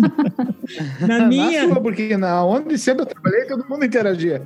na minha. Na sua, porque na onde sempre eu trabalhei, todo mundo interagia.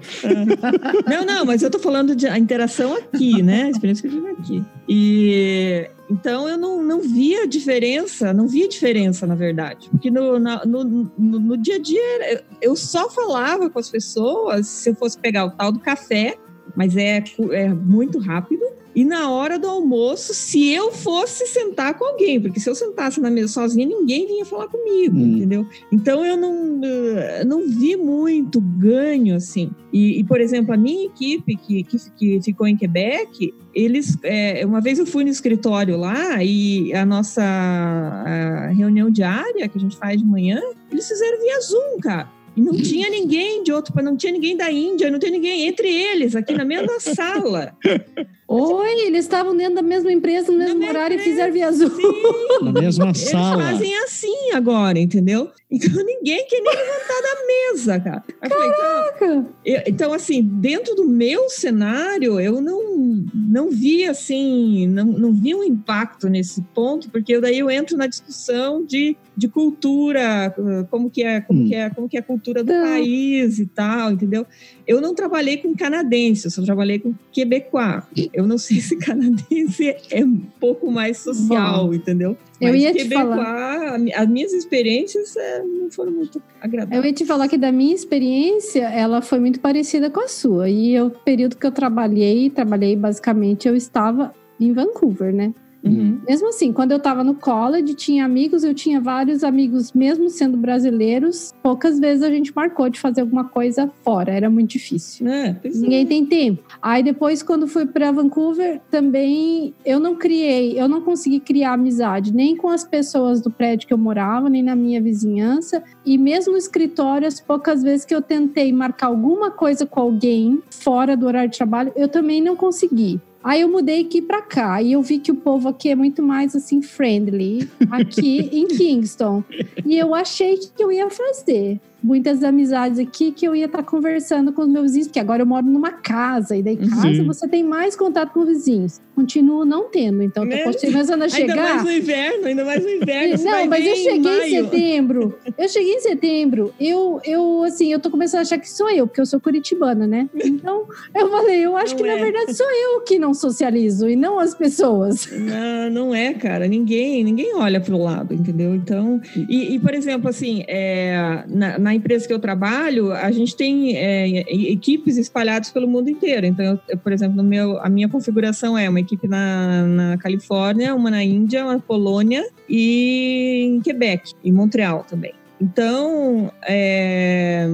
Não, não, mas eu tô falando de a interação aqui, né? A experiência que eu tive aqui. E então eu não, não via diferença, não via diferença, na verdade. Porque no, na- no, no, no dia a dia eu só falava com as pessoas se eu fosse pegar o tal do café, mas é, é muito rápido. E na hora do almoço, se eu fosse sentar com alguém, porque se eu sentasse na mesa sozinha, ninguém vinha falar comigo, Hum. entendeu? Então eu não, eh, não vi muito ganho assim. E, e, por exemplo, a minha equipe que, que, que ficou em Quebec, eles eh, uma vez eu fui no escritório lá e a nossa a reunião diária que a gente faz de manhã, eles fizeram via Zoom, cara. E não tinha ninguém de outro, não tinha ninguém da Índia, não tinha ninguém entre eles aqui na mesma sala. Oi, eles estavam dentro da mesma empresa, no Na mesmo mesma horário e empresa, fizeram via Zoom. Sim. Na mesma Eles sala. fazem assim agora, entendeu? Então ninguém quer nem levantar da mesa, cara. Eu falei, então, eu- então, assim, dentro do meu cenário, eu não, não vi assim, não, não vi um impacto nesse ponto, porque daí eu entro na discussão de, de cultura, uh, como que é, como Hum. que é, como que é a cultura do Tá. país e tal, entendeu? Eu não trabalhei com canadense, eu só trabalhei com quebecois. Eu não sei se canadense é um pouco mais social, entendeu? Eu Mas ia te quebecois, falar. as minhas experiências eh, não foram muito agradáveis. Eu ia te falar que da minha experiência, ela foi muito parecida com a sua. E o período que eu trabalhei, trabalhei basicamente, eu estava em Vancouver, né? Uhum. Mesmo assim, quando eu estava no college, tinha amigos, eu tinha vários amigos, mesmo sendo brasileiros, poucas vezes a gente marcou de fazer alguma coisa fora, era muito difícil. É, é. Ninguém tem tempo. Aí depois, quando fui para Vancouver, também eu não criei, eu não consegui criar amizade nem com as pessoas do prédio que eu morava, nem na minha vizinhança. E mesmo no escritório, as poucas vezes que eu tentei marcar alguma coisa com alguém fora do horário de trabalho, eu também não consegui. Aí eu mudei aqui para cá e eu vi que o povo aqui é muito mais assim friendly aqui em Kingston. E eu achei que eu ia fazer muitas amizades aqui que eu ia estar conversando com os meus vizinhos, porque agora eu moro numa casa, e daí casa Sim. você tem mais contato com os vizinhos. Continuo não tendo, então tô Né? começando a Ainda chegar. mais no inverno, ainda mais no inverno. Não, mas eu em cheguei em maio. setembro. Eu cheguei em setembro. Eu, eu, assim, eu tô começando a achar que sou eu, porque eu sou curitibana, né? Então, eu falei, eu acho Não que é. na verdade sou eu que não socializo e não as pessoas. Não, não é, cara. Ninguém, ninguém olha pro lado, entendeu? Então, e, e, por exemplo, assim, é, na, na empresa que eu trabalho, a gente tem é, equipes espalhadas pelo mundo inteiro. Então, eu- eu, por exemplo, meu, a minha configuração é uma equipe na, na Califórnia, uma na Índia, uma na Polônia e em Quebec, em Montreal também. Então, é,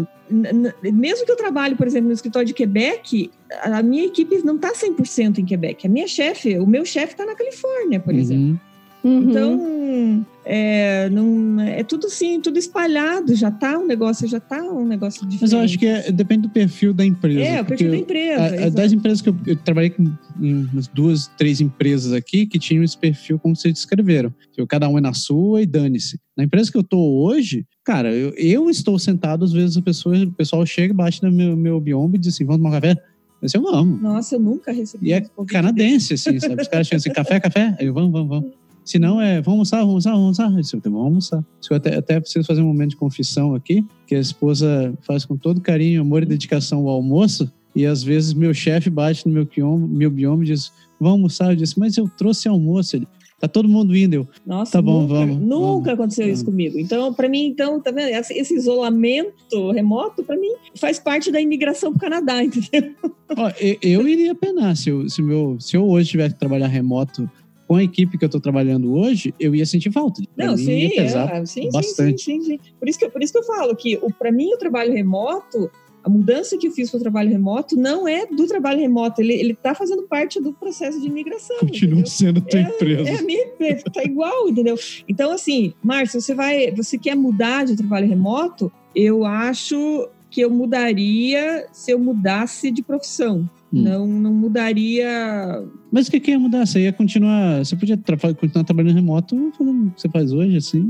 mesmo que eu trabalhe, por exemplo, no escritório de Quebec, a minha equipe não está 100% em Quebec. A minha chefe, o meu chefe está na Califórnia, por exemplo. Uhum. Uhum. Então, é, não, é tudo assim, tudo espalhado. Já tá um negócio, já tá um negócio diferente. Mas eu acho que é- depende do perfil da empresa. É, o perfil da empresa. a- das empresas que eu, eu trabalhei com umas duas, três empresas aqui que tinham esse perfil como vocês descreveram. Tipo, cada um é na sua e dane-se. Na empresa que eu tô hoje, cara, eu, eu estou sentado, às vezes a pessoa, o pessoal chega, bate no meu, meu biombo e diz assim: vamos tomar café? Eu disse, eu amo. Nossa, eu nunca recebi E é canadense, assim, sabe? Os caras chegam assim, café, café? Aí eu, vamos, vamos, vamos. Se não, é, vamos almoçar, vamos almoçar, vamos almoçar. Eu disse, "Então, vamos almoçar. Eu até, até preciso fazer um momento de confissão aqui, que a esposa faz com todo carinho, amor e dedicação o almoço, e às vezes meu chefe bate no meu bioma, meu bioma e diz, vamos almoçar. Eu disse, mas eu trouxe almoço. Ele, tá todo mundo indo. Eu, Nossa, Tá bom, nunca, vamos, Nunca vamos, aconteceu isso comigo. Então, para mim, então, tá vendo? Esse, isolamento remoto, para mim, faz parte da imigração pro Canadá, entendeu? ó, eu, eu iria penar se eu, se, meu, se eu hoje tivesse que trabalhar remoto com a equipe que eu tô trabalhando hoje, eu ia sentir falta. Pra Não, sim, é, sim, bastante. sim, sim, sim. Por isso que, eu- por isso que eu falo que, para mim, o trabalho remoto, a mudança que eu fiz para o trabalho remoto não é do trabalho remoto, ele, ele tá fazendo parte do processo de imigração. Continua entendeu? sendo tua empresa. É, a minha empresa, tá igual, entendeu? Então, assim, Márcio, você vai, você quer mudar de trabalho remoto? Eu acho que eu mudaria se eu mudasse de profissão. Hum. Não, não mudaria. Mas o que, que ia mudar? Você ia continuar. Você podia tra- continuar trabalhando remoto fazendo o que você faz hoje, assim.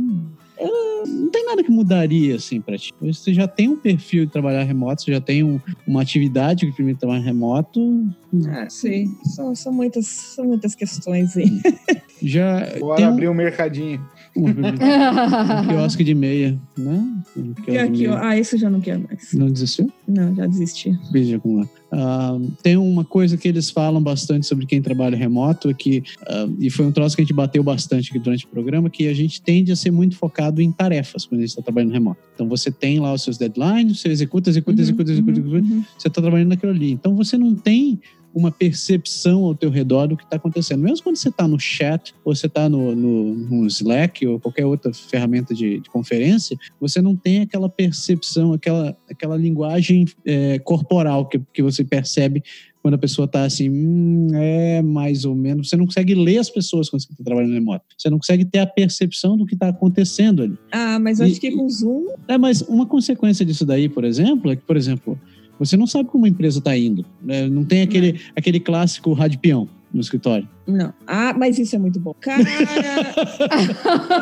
não tem nada que mudaria assim para ti. Você já tem um perfil de trabalhar remoto, você já tem um- uma atividade que permite trabalhar remoto, Ah, sim. São, são, muitas, são muitas questões aí. já Bora tem um, abrir um mercadinho. Um, quiosque de meia, né? Um ah, esse eu já não quero mais. Não desistiu? Não, já desisti. Veja como lá. Ah, tem uma coisa que eles falam bastante sobre quem trabalha remoto, é que, ah, e foi um troço que a gente bateu bastante aqui durante o programa, que a gente tende a ser muito focado em tarefas quando a gente está trabalhando remoto. Então você tem lá os seus deadlines, você executa, executa, Uhum, executa, executa, uhum, executa, uhum. você está trabalhando naquilo ali. Então você não tem uma percepção ao teu redor do que está acontecendo. Mesmo quando você está no chat, ou você está no, no, no Slack, ou qualquer outra ferramenta de, de conferência, você não tem aquela percepção, aquela, aquela linguagem é, corporal que, que você percebe quando a pessoa está assim, hum, é mais ou menos. Você não consegue ler as pessoas quando você está trabalhando remoto. Você não consegue ter a percepção do que está acontecendo ali. Ah, mas eu E- acho que com Zoom. É, mas uma consequência disso daí, por exemplo, é que, por exemplo, você não sabe como a empresa está indo. né? Não tem aquele, aquele clássico rádio peão no escritório. Não. Ah, mas isso é muito bom. Cara,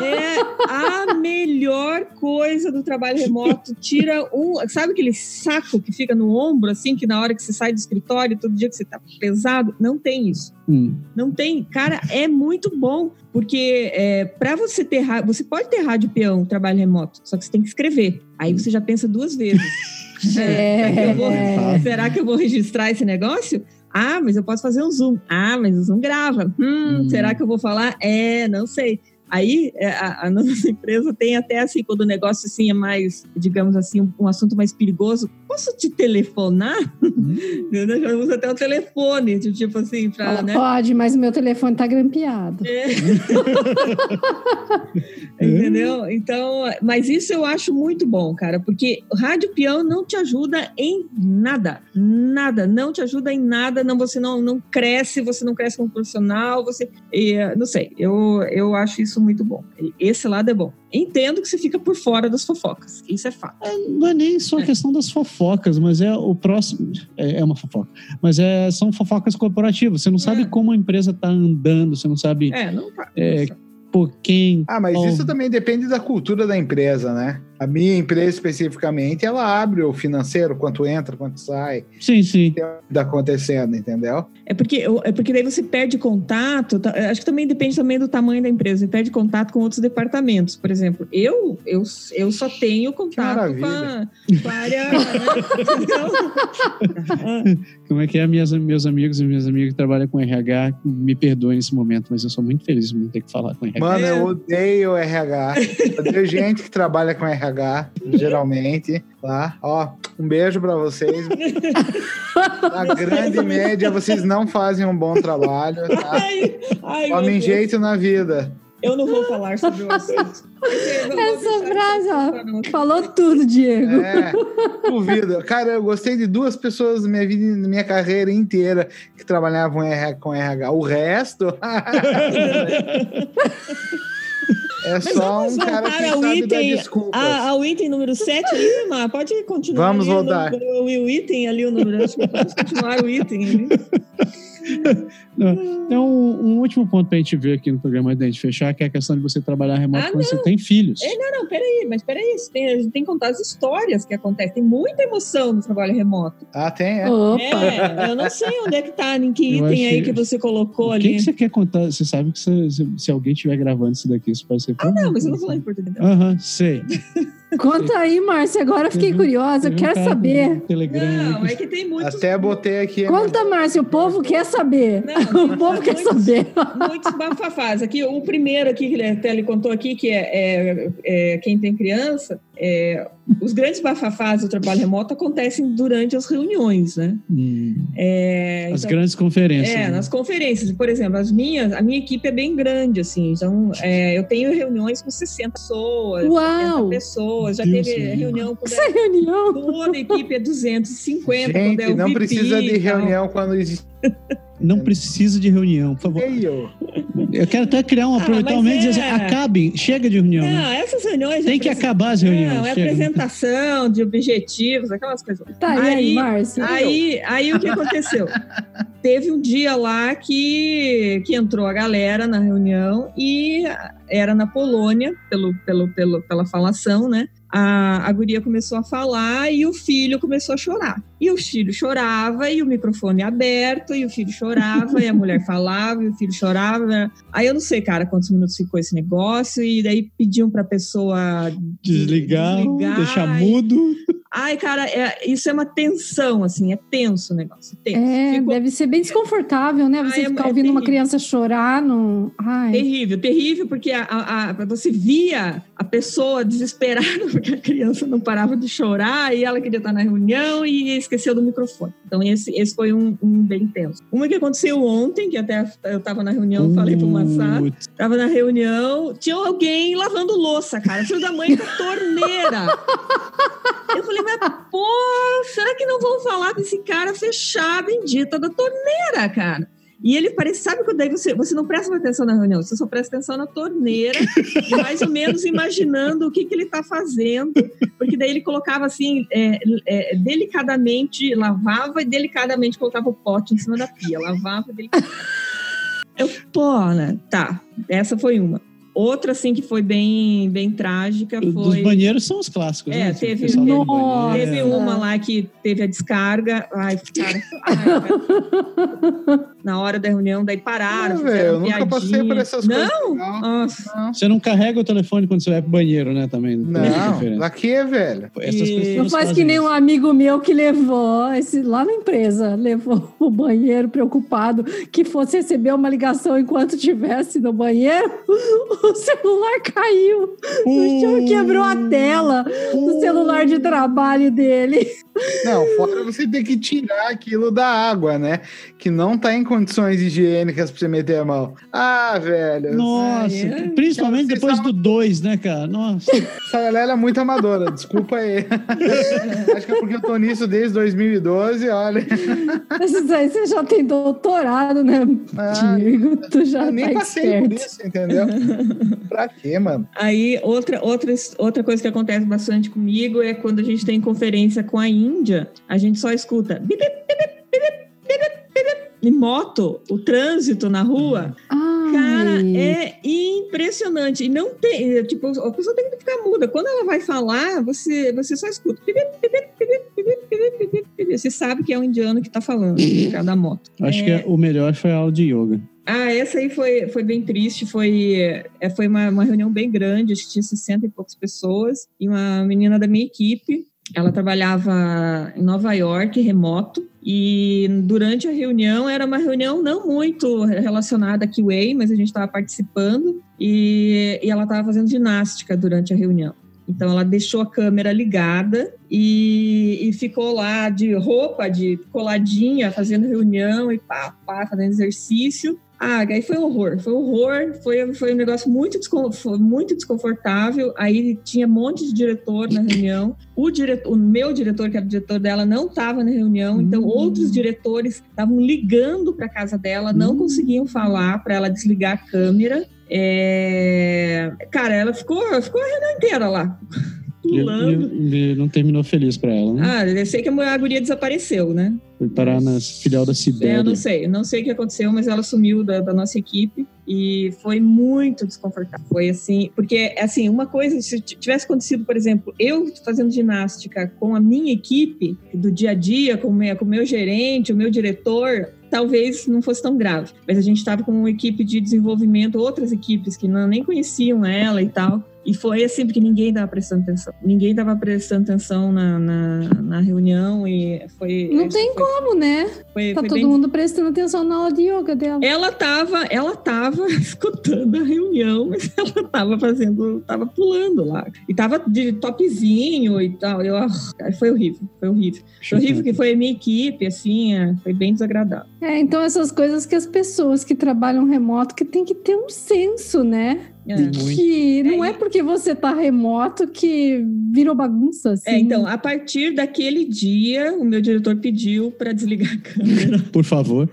é a melhor coisa do trabalho remoto. Tira um. Sabe aquele saco que fica no ombro, assim, que na hora que você sai do escritório, todo dia que você tá pesado? Não tem isso. Hum. Não tem. Cara, é muito bom. Porque é, para você ter você pode ter rádio peão, trabalho remoto, só que você tem que escrever. Aí você já pensa duas vezes. Será que eu vou- É. Será que eu vou registrar esse negócio? Ah, mas eu posso fazer um Zoom. Ah, mas o Zoom grava. Hum, Hum. será que eu vou falar? É, não sei. Aí é, a, a nossa empresa tem até assim, quando o negócio assim é mais, digamos assim, um, um assunto mais perigoso, posso te telefonar? Eu já uso até o telefone, de tipo assim, pra, Fala, né? Pode, mas o meu telefone tá grampeado. É. Entendeu? Então, mas isso eu acho muito bom, cara, porque o rádio peão não te ajuda em nada. Nada, não te ajuda em nada, não você não, não cresce, você não cresce como profissional, você e, eh, não sei, eu, eu acho isso muito bom. Esse lado é bom. Entendo que você fica por fora das fofocas. Isso é fato. Não é nem só a questão das fofocas, mas é o próximo. É, é uma fofoca. Mas é, são fofocas corporativas. Você não sabe É. como a empresa está andando, você não sabe É, não tá. É, por quem. Ah, mas Bom. isso também depende da cultura da empresa, né? A minha empresa especificamente, ela abre o financeiro, quanto entra, quanto sai, Sim, sim. tem o que tá acontecendo, entendeu? É porque, é porque daí você perde contato. tá- acho que também depende também do tamanho da empresa. Você perde contato com outros departamentos. Por exemplo, eu eu, eu só tenho contato com a, maravilha. com a área. né? Como é que é? Minhas, meus amigos e minhas amigas que trabalham com RH, me perdoem nesse momento, mas eu sou muito feliz de não ter que falar com RH. Mano, É. eu odeio RH. Eu odeio gente que trabalha com RH, geralmente, tá? Ó, um beijo pra vocês. Na grande média, vocês não fazem um bom trabalho, tá? Ai, ai, Tomem jeito na vida. Eu não vou falar sobre o assunto. Eu vou Essa frase, isso ó, falou tudo, Diego. É, duvido. Cara, eu gostei de duas pessoas na minha vida, na minha carreira inteira que trabalhavam RH com RH. O resto é Mas só vamos um cara que ao sabe dar item, desculpas. a- ao item número 7 ali, Mar. Pode continuar. Vamos ali o O, o item ali, o número. Acho que vamos continuar o item ali. Então, um último ponto pra gente ver aqui no programa antes da gente fechar, que é a questão de você trabalhar remoto Ah, quando você tem filhos. É, não, não, peraí, mas peraí, tem, a gente tem que contar as histórias que acontecem. Tem muita emoção no trabalho remoto. Ah, tem, é. Opa! É, eu não sei onde é que tá, em que Eu item achei- aí que você colocou O que, ali. que você quer contar? Você sabe que se, se- se alguém estiver gravando isso daqui, isso pode ser. Ah, não, mas eu não vou falar em português. não. Aham, sei. Conta aí, Márcia. Agora eu fiquei Teve um- curiosa. Eu Teve um quero saber. um Telegram Não, é que tem muitos. Até botei aqui. Conta, Márcia. O povo quer saber. Não, O povo quer muitos- saber. Muitos bafafás. Aqui, o primeiro aqui que ele até ele contou aqui, que é, é- é quem tem criança, é, os grandes bafafás do trabalho remoto acontecem durante as reuniões, né? Hum, É, as então- grandes conferências. É, né? nas conferências. Por exemplo, as minhas, a minha equipe é bem grande, assim. Então, é, eu tenho reuniões com 60 pessoas, Uau! 70 pessoas. Já Deus teve reunião com Essa reunião. toda a equipe é 250. quando é Gente, o não VP precisa de reunião quando existe Não precisa de reunião, por favor. e-mail. Eu quero até criar um Ah, um momento e dizer é. assim, acabem, chega de reunião. né? Não, essas reuniões. Tem que acabar as reuniões. Não, é chega. apresentação de objetivos, aquelas coisas. Tá, e aí, Aí- Márcia? Aí, aí o que aconteceu? Teve um dia lá que, que entrou a galera na reunião e era na Polônia, pelo, pelo, pelo, pela falação, né? A, a guria começou a falar e o filho começou a chorar. E o filho chorava e o microfone aberto, e o filho chorava, e a mulher falava, e o filho chorava. Aí eu não sei, cara, quantos minutos ficou esse negócio, e daí pediam pra pessoa Desligar, desligar, deixar e- mudo. Ai, cara, é- isso é uma tensão, assim, é tenso o negócio. Tenso. É, Ficou deve ser bem desconfortável, né? Você Ai, é- ficar é ouvindo uma terrível. criança chorar no. Ai. terrível, terrível, porque a, a- a- você via a pessoa desesperada porque a criança não parava de chorar e ela queria estar na reunião e esqueceu do microfone. Então, esse, esse foi um, um bem tenso. Uma que aconteceu ontem, que até eu estava na reunião, falei pro Putz, Tava na reunião, tinha alguém lavando louça, cara. Filho da mãe com a torneira. Eu falei, mas pô, será que não vão falar desse cara fechar a bendita da torneira, cara? E ele parece, sabe quando daí você, você não presta atenção na reunião, você só presta atenção na torneira, e mais ou menos imaginando o que, que ele tá fazendo, porque daí ele colocava assim, é, é, delicadamente, lavava e delicadamente colocava o pote em cima da pia, lavava e delicadamente. Eu, pô, né? Tá, essa foi uma. Outra, assim, que foi bem, bem trágica foi. banheiros são os clássicos, É, né? teve- O pessoal do Nossa. banheiro. Teve uma lá que teve a descarga. Ai, cara. ai. Na hora da reunião, daí pararam. Fizeram velho, eu nunca passei por essas não? coisas. Não, Nossa. Você não carrega o telefone quando você vai pro banheiro, né? Também. Não. Pra quê, velho? Essas E- pessoas Não faz que nem um isso. amigo meu que levou, esse, lá na empresa, levou o banheiro preocupado que fosse receber uma ligação enquanto estivesse no banheiro, o celular caiu no chão quebrou a tela do celular de trabalho dele. Não, fora você ter que tirar aquilo da água, né? Que não tá em condições higiênicas pra você meter a mão. Ah, velho. Nossa, é. principalmente depois do 2, né, cara? Nossa. Essa galera é muito amadora, desculpa aí. Acho que é porque eu tô nisso desde 2012, olha. Esses aí você já tem doutorado, né, Ah, Diego? Tu já eu nem tá passei por isso, entendeu? pra quê, mano? Aí, outra, outra, outra coisa que acontece bastante comigo é quando a gente tem conferência com a Índia, a gente só escuta bip, moto, o trânsito na rua. Ai. Cara, é impressionante. E não tem, tipo, a pessoa tem que ficar muda. Quando ela vai falar, você, você só escuta. Você sabe que é um indiano que tá falando, cara da moto. Acho é... que o melhor foi a aula de yoga. Ah, essa aí foi, foi bem triste. Foi, é, foi uma, uma reunião bem grande, acho que tinha 60 e poucas pessoas. E uma menina da minha equipe, ela trabalhava em Nova York, remoto. E durante a reunião, era uma reunião não muito relacionada a QA, mas a gente estava participando. E, e ela estava fazendo ginástica durante a reunião. Então ela deixou a câmera ligada e, e ficou lá de roupa, de coladinha, fazendo reunião e pá, pá, fazendo exercício. Ah, aí foi um horror, foi um horror, foi, foi um negócio muito, muito desconfortável. Aí tinha um monte de diretor na reunião. O, diretor, o meu diretor, que era o diretor dela, não estava na reunião, então Hum. outros diretores estavam ligando para casa dela, não Hum. conseguiam falar para ela desligar a câmera. É, Cara, ela ficou, ficou a reunião inteira lá, pulando. e- e não terminou feliz pra ela, né? Ah, eu sei que a guria desapareceu, né? Foi parar na filial da É, eu Sibéria. não sei, eu não sei o que aconteceu, mas ela sumiu da, da nossa equipe e foi muito desconfortável. Foi assim, porque assim, uma coisa, se tivesse acontecido, por exemplo, eu fazendo ginástica com a minha equipe do dia a dia, com o meu, com o meu gerente, o meu diretor, talvez não fosse tão grave. Mas a gente estava com uma equipe de desenvolvimento, outras equipes que não, nem conheciam ela e tal. E foi assim, porque ninguém estava prestando atenção. Ninguém estava prestando atenção na, na, na reunião e foi. Não tem foi, como, né? Foi, Tá foi todo bem mundo prestando atenção na aula de yoga dela. ela tava, ela tava escutando a reunião, mas ela tava fazendo, tava pulando lá. E tava de topzinho e tal. Eu, ah, foi horrível, foi horrível. Foi horrível que foi a minha equipe, assim, é, foi bem desagradável. É, então essas coisas que as pessoas que trabalham remoto que tem que ter um senso, né? É. Que não É, é porque você tá remoto que virou bagunça, assim. É, então, a partir daquele dia, o meu diretor pediu para desligar a câmera. Por favor.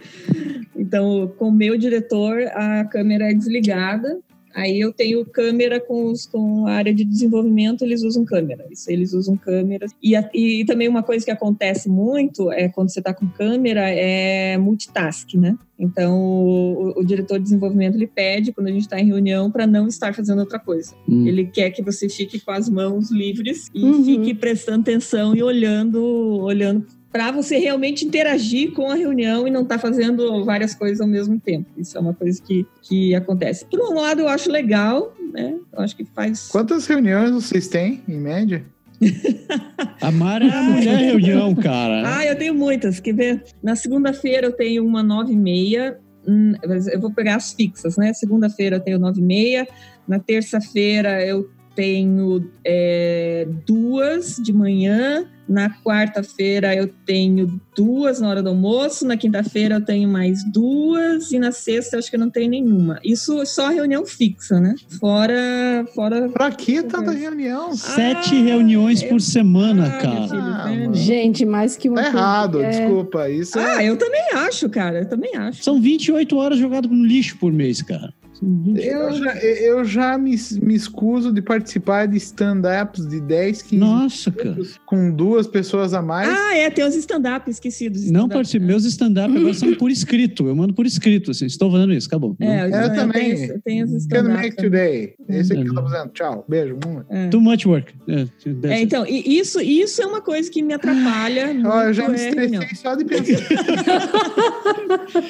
Então, com o meu diretor, a câmera é desligada. Aí eu tenho câmera com, os, com a área de desenvolvimento, eles usam câmera. Isso, eles usam câmeras. E, a, e também uma coisa que acontece muito é quando você está com câmera é multitask, né? Então o, o, diretor de desenvolvimento ele pede quando a gente está em reunião para não estar fazendo outra coisa. Hum. Ele quer que você fique com as mãos livres e Uhum. fique prestando atenção e olhando, olhando para você realmente interagir com a reunião e não estar fazendo várias coisas ao mesmo tempo. Isso é uma coisa que, que acontece. Por um lado, eu acho legal, né? Eu acho que faz. Quantas reuniões vocês têm, em média? A Mara é a mulher reunião, cara. Ah, eu tenho muitas. Quer ver? Na segunda-feira eu tenho uma nove e meia. Hum, mas Eu vou pegar as fixas, né? Segunda-feira eu tenho nove e meia. Na terça-feira eu tenho é, duas de manhã. Na quarta-feira eu tenho duas na hora do almoço. Na quinta-feira eu tenho mais duas. E na sexta eu acho que eu não tenho nenhuma. Isso só reunião fixa, né? Fora. fora... Pra que tanta reunião? Sete Ah, reuniões por semana, Ah, cara. filho, Ah, mano. Gente, mais que uma Tá errado, é, desculpa. Isso é. Ah, eu também acho, cara. Eu também acho. São 28 horas jogadas no lixo por mês, cara. São 20 Eu já, eu já me, me escuso de participar de stand-ups de 10, 15 Nossa, cara. com duas pessoas a mais. Ah, é, tem os stand-up esquecidos. Não stand-up. participo. Meus stand-up agora são por escrito. Eu mando por escrito, assim. Estou fazendo isso, acabou. É, eu eu também. tenho, tenho os Can stand-up. make today. Esse aqui que eu tô Uhum. fazendo. Tchau. Beijo. É. Too much work. É, É, então, isso, isso é uma coisa que me atrapalha. Ó, eu já me é estressei só de pensar.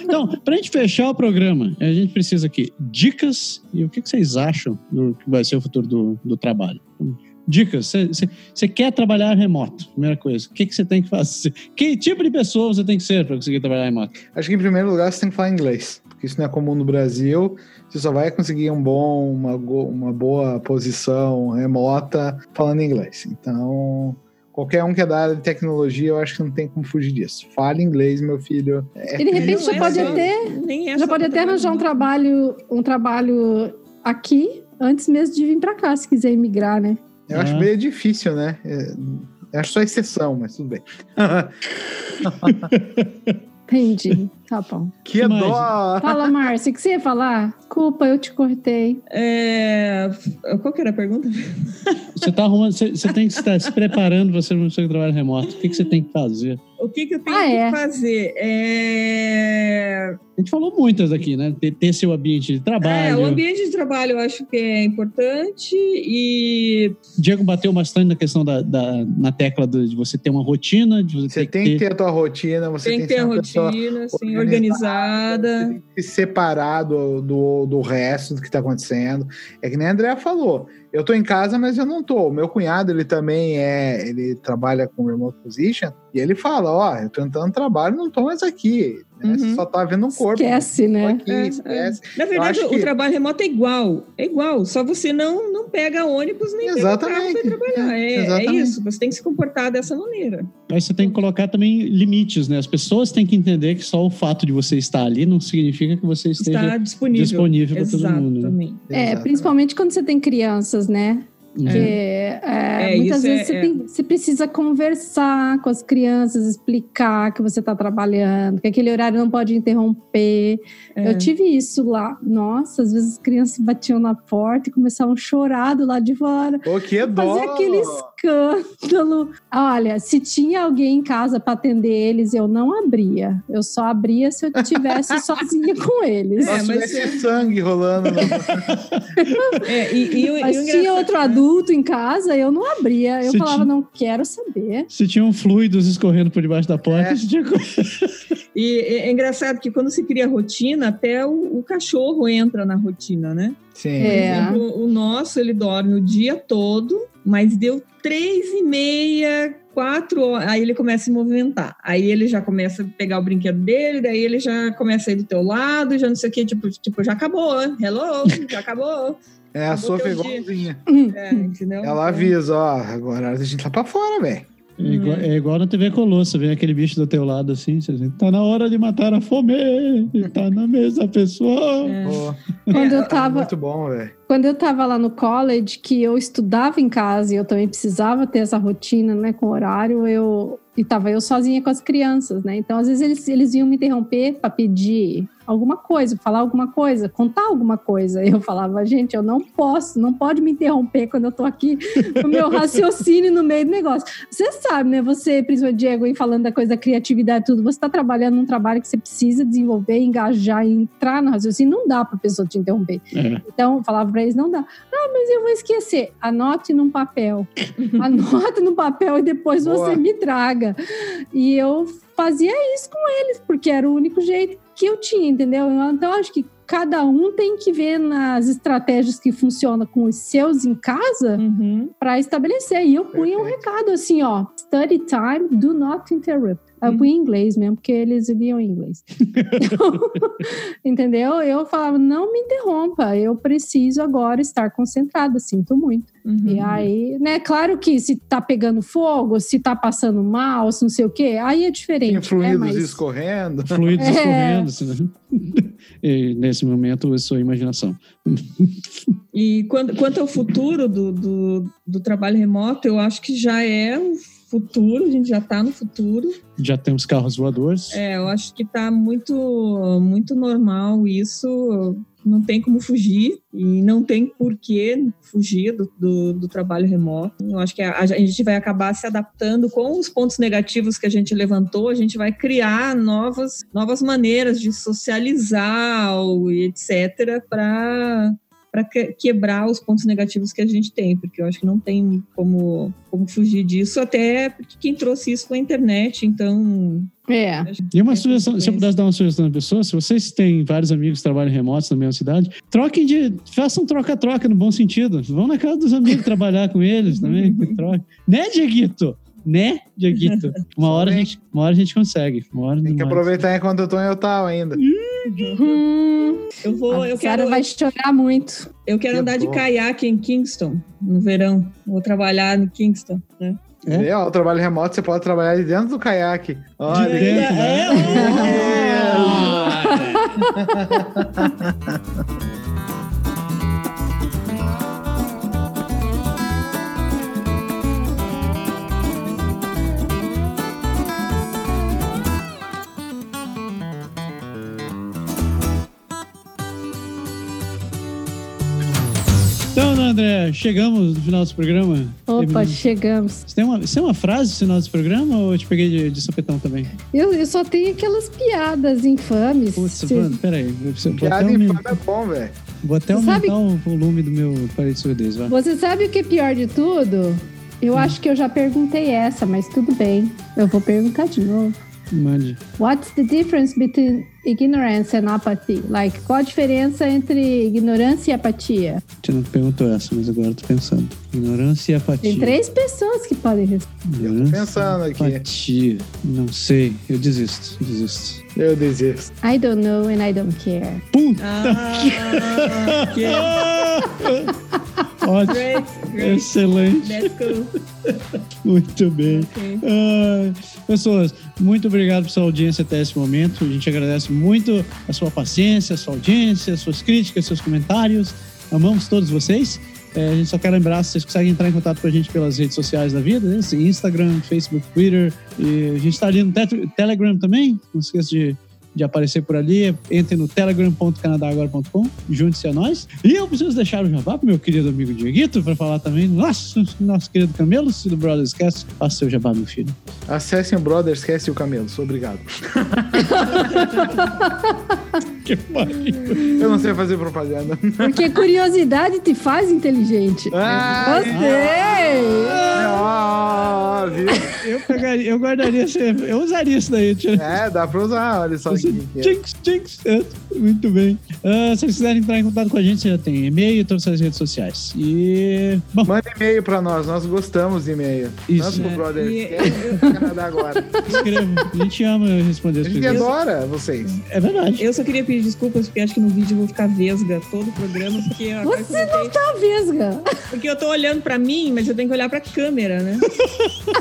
Então, pra gente fechar o programa, a gente precisa aqui dicas e o que, que vocês acham do que vai ser o futuro do, do trabalho. Dicas. Você quer trabalhar remoto? Primeira coisa. O que você tem que fazer? Que tipo de pessoa você tem que ser para conseguir trabalhar remoto? Acho que em primeiro lugar você tem que falar inglês. Porque isso não é comum no Brasil. Você só vai conseguir um bom, uma, uma boa posição remota falando inglês. Então, qualquer um que é da área de tecnologia, eu acho que não tem como fugir disso. Fale inglês, meu filho. É E de repente já pode até, já pode até arranjar um trabalho, um trabalho aqui antes mesmo de vir para cá, se quiser imigrar, né? Eu acho meio difícil, né? É, eu acho só exceção, mas tudo bem. Entendi. Tá bom. que dó! Fala, Márcia, o que você ia falar? Desculpa, eu te cortei. É, qual que era a pergunta? Você tá arrumando, você, você tem que estar se preparando para ser um seu trabalho remoto. O que, que você tem que fazer? O que, que eu tenho Ah, que é. fazer? É... A gente falou muitas aqui, né? Ter, ter seu ambiente de é, trabalho. o ambiente de trabalho eu acho que é importante e Diego bateu bastante na questão da, da- na tecla do- de você ter uma rotina, de você, Você tem que ter a tua rotina, você tem que ter a uma pessoa rotina assim, organizada, organizada. Você tem que se separar do, do, do resto do que está acontecendo. É que nem a Andrea falou. Eu tô em casa, mas eu não tô. O meu cunhado, ele também é. Ele trabalha com remote position e ele fala: Ó, eu tô entrando no trabalho, não tô mais aqui. né? Você Uhum. só tá vendo um corpo. Esquece, né? Aqui, É, esquece. Na verdade, o que- trabalho remoto é igual. É igual. Só você não, não pega ônibus nem pega carro Exatamente. para trabalhar. É, é Exatamente. isso. Você tem que se comportar dessa maneira. Aí você tem que colocar também limites, né? As pessoas têm que entender que só o fato de você estar ali não significa que você esteja Está disponível. disponível para todo mundo. né? Exatamente. É, Exatamente. principalmente quando você tem crianças, né? Uhum. Que, é, É, muitas vezes é- você, é. tem- você precisa conversar com as crianças, explicar que você está trabalhando, que aquele horário não pode interromper. É. Eu tive isso lá. Nossa, às vezes as crianças batiam na porta e começavam a chorar do lado de fora. Pô, que dó! Fazia aquele escândalo. Olha, se tinha alguém em casa para atender eles, eu não abria. Eu só abria se eu estivesse sozinha com eles. É, Nossa, mas tivesse é- sangue rolando. no- É, e, e, e Mas o tinha outro adulto em casa, eu não abria. Eu Você falava, tinha- não quero saber. Se tinham fluidos escorrendo por debaixo da porta, É. tinha... E é é engraçado que quando se cria rotina, até o, o cachorro entra na rotina, né? Sim. É. Por exemplo, o nosso, ele dorme o dia todo, mas deu três e meia, quatro horas, aí ele começa a se movimentar. Aí ele já começa a pegar o brinquedo dele, daí ele já começa a ir do teu lado, já não sei o que, tipo, tipo já acabou, hello, já acabou. É, a Acabou Sofia é igualzinha. É, entendeu? Ela avisa, ó, agora a gente tá pra fora, velho. É igual, é igual na TV Colosso, vem aquele bicho do teu lado assim, você diz, tá na hora de matar a fome, tá na mesa, pessoal. É. Quando eu é tava, muito bom, velho. Quando eu tava lá no college, que eu estudava em casa e eu também precisava ter essa rotina, né, com horário, eu e tava eu sozinha com as crianças, né? Então, às vezes eles, eles vinham me interromper para pedir alguma coisa, falar alguma coisa, contar alguma coisa. Eu falava, gente, eu não posso, não pode me interromper quando eu tô aqui com o meu raciocínio no meio do negócio. Você sabe, né? Você, principalmente Diego, aí falando da coisa da criatividade tudo, você tá trabalhando num trabalho que você precisa desenvolver, engajar, entrar no raciocínio, não dá pra pessoa te interromper. É. Então, eu falava pra eles, não dá. Ah, mas eu vou esquecer. Anote num papel. Anote no papel e depois Boa. você me traga. E eu fazia isso com eles, porque era o único jeito que eu tinha, entendeu? Então, acho que cada um tem que ver nas estratégias que funcionam com os seus em casa Uhum. para estabelecer. E eu punha um recado assim, ó, study time, do not interrupt. Eu punha em inglês mesmo, porque eles liam em inglês. Então, entendeu? Eu falava, não me interrompa, eu preciso agora estar concentrada, sinto muito. Uhum. E aí, né, claro que se tá pegando fogo, se tá passando mal, se não sei o quê, aí é diferente. Tem né? fluidos Mas- escorrendo. Fluidos É. escorrendo. assim, né? Nesse momento, é sua imaginação. E quando, quanto ao futuro do, do, do trabalho remoto, eu acho que já é o futuro, a gente já está no futuro. Já temos carros voadores. É, eu acho que está muito, muito normal isso. Não tem como fugir e não tem por que fugir do, do, do trabalho remoto. Eu acho que a, a gente vai acabar se adaptando com os pontos negativos que a gente levantou. A gente vai criar novas, novas maneiras de socializar ou etc. para para quebrar os pontos negativos que a gente tem, porque eu acho que não tem como, como fugir disso, até porque quem trouxe isso foi a internet, então É. E uma sugestão, se eu pudesse dar uma sugestão à pessoa, se vocês têm vários amigos que trabalham remotos na mesma cidade, troquem de. façam troca-troca no bom sentido. Vão na casa dos amigos trabalhar com eles também. troca. Né, Dieguito? Né, Dieguito? Uma hora, a gente, uma hora a gente consegue. Uma hora Tem que aproveitar enquanto eu tô em Ottawa ainda. Hum, eu vou, a eu quero, vai chorar muito. eu quero Que andar de bom. caiaque em Kingston no verão. Vou trabalhar em Kingston, né? É? É, ó, o trabalho remoto você pode trabalhar de dentro do caiaque. Olha, De dentro, né? Então, André, chegamos no final desse programa. Opa, Terminamos. chegamos. Você tem, uma, você tem uma frase no final desse programa ou eu te peguei de, de sopetão também? Eu, eu só tenho aquelas piadas infames. Putz, Cê- mano, peraí. piada infame é bom, velho. vou até Você aumentar sabe- o volume do meu aparelho de surdez, vai. Você sabe o que é pior de tudo? Eu acho que eu já perguntei essa, mas tudo bem. Eu vou perguntar de novo. Mande. What's the difference between ignorance and apathy? Like, qual a diferença entre ignorância e apatia? Você não perguntou essa, mas agora eu tô pensando. Ignorância e apatia. Tem três pessoas que podem responder. Ignorância pensando aqui. Apatia. Não sei. Eu desisto. Desisto. Eu desisto. I don't know and I don't care. Ah, que Ótimo. great, great. Excelente. Let's go. Muito bem. Ok. Ah, pessoas, muito obrigado por sua audiência até esse momento. A gente agradece muito a sua paciência, a sua audiência, as suas críticas, seus comentários. Amamos todos vocês. É, a gente só quer lembrar, vocês conseguem entrar em contato com a gente pelas redes sociais da vida, né? Assim, Instagram, Facebook, Twitter. E a gente está ali no te- Telegram também. Não se esqueça de, de aparecer por ali. Entre no telegram.canadagora.com, junte-se a nós. E eu preciso deixar o jabá pro meu querido amigo Dieguito para falar também do nosso, nosso querido Camelo, do Brothers Cast. Faça seu jabá, meu filho. Acessem o Brothers, esquece o Camelo. Sou obrigado. Que pariu. Eu não sei fazer propaganda. Porque curiosidade te faz inteligente. Ah, Gostei! Ah, viu? Eu, pegaria, eu guardaria, esse- eu usaria isso daí. tira- É, dá pra usar. Olha só aqui. Jinx, jinx. É, Muito bem. Ah, se vocês quiserem entrar em contato com a gente, você já tem e-mail e todas as redes sociais. E. Bom, Manda e-mail pra nós, nós gostamos de e-mail. Isso. Tanto pro É, Brothers, e- Canadá agora. A gente ama responder A as gente perguntas. adora vocês. É verdade. Eu só queria pedir desculpas, porque acho que no vídeo eu vou ficar vesga todo o programa, porque eu voltei- Tá vesga. Porque eu tô olhando pra mim, mas eu tenho que olhar pra câmera, né?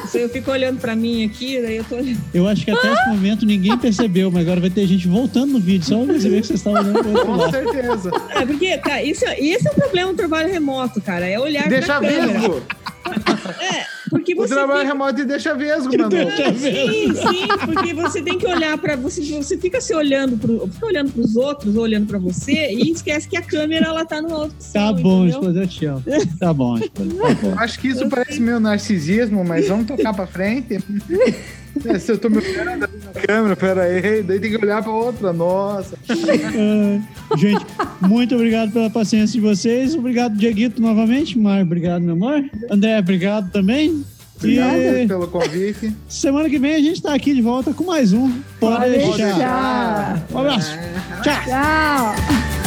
Se eu fico olhando pra mim aqui, daí eu tô olhando. Eu acho que até esse momento ninguém percebeu, mas agora vai ter gente voltando no vídeo, só pra perceber que vocês estavam olhando outro Com lado. certeza. É, porque, cara, isso, esse é o problema do trabalho remoto, cara. É olhar Deixa pra câmera. vesgo. Porque porque O você trabalho fica- remoto deixa vesgo, mano. deixa Sim, sim, porque você tem que olhar para você, você fica se olhando pro, fica olhando para os outros, ou olhando para você e esquece que a câmera ela tá no alto. Tá bom, esposa, eu te amo. Tá bom, esposa, tá bom. Acho que isso parece meu narcisismo, mas vamos tocar pra frente. É, Se eu tô me olhando ali na câmera, pera aí, daí tem que olhar pra outra, nossa. Ah, gente, muito obrigado pela paciência de vocês. Obrigado, Dieguito, novamente. Mar, obrigado, meu amor. André, obrigado também. Obrigado E pelo convite. semana que vem a gente tá aqui de volta com mais um. Pode, Pode deixar. deixar. Um abraço. Tchau. Tchau.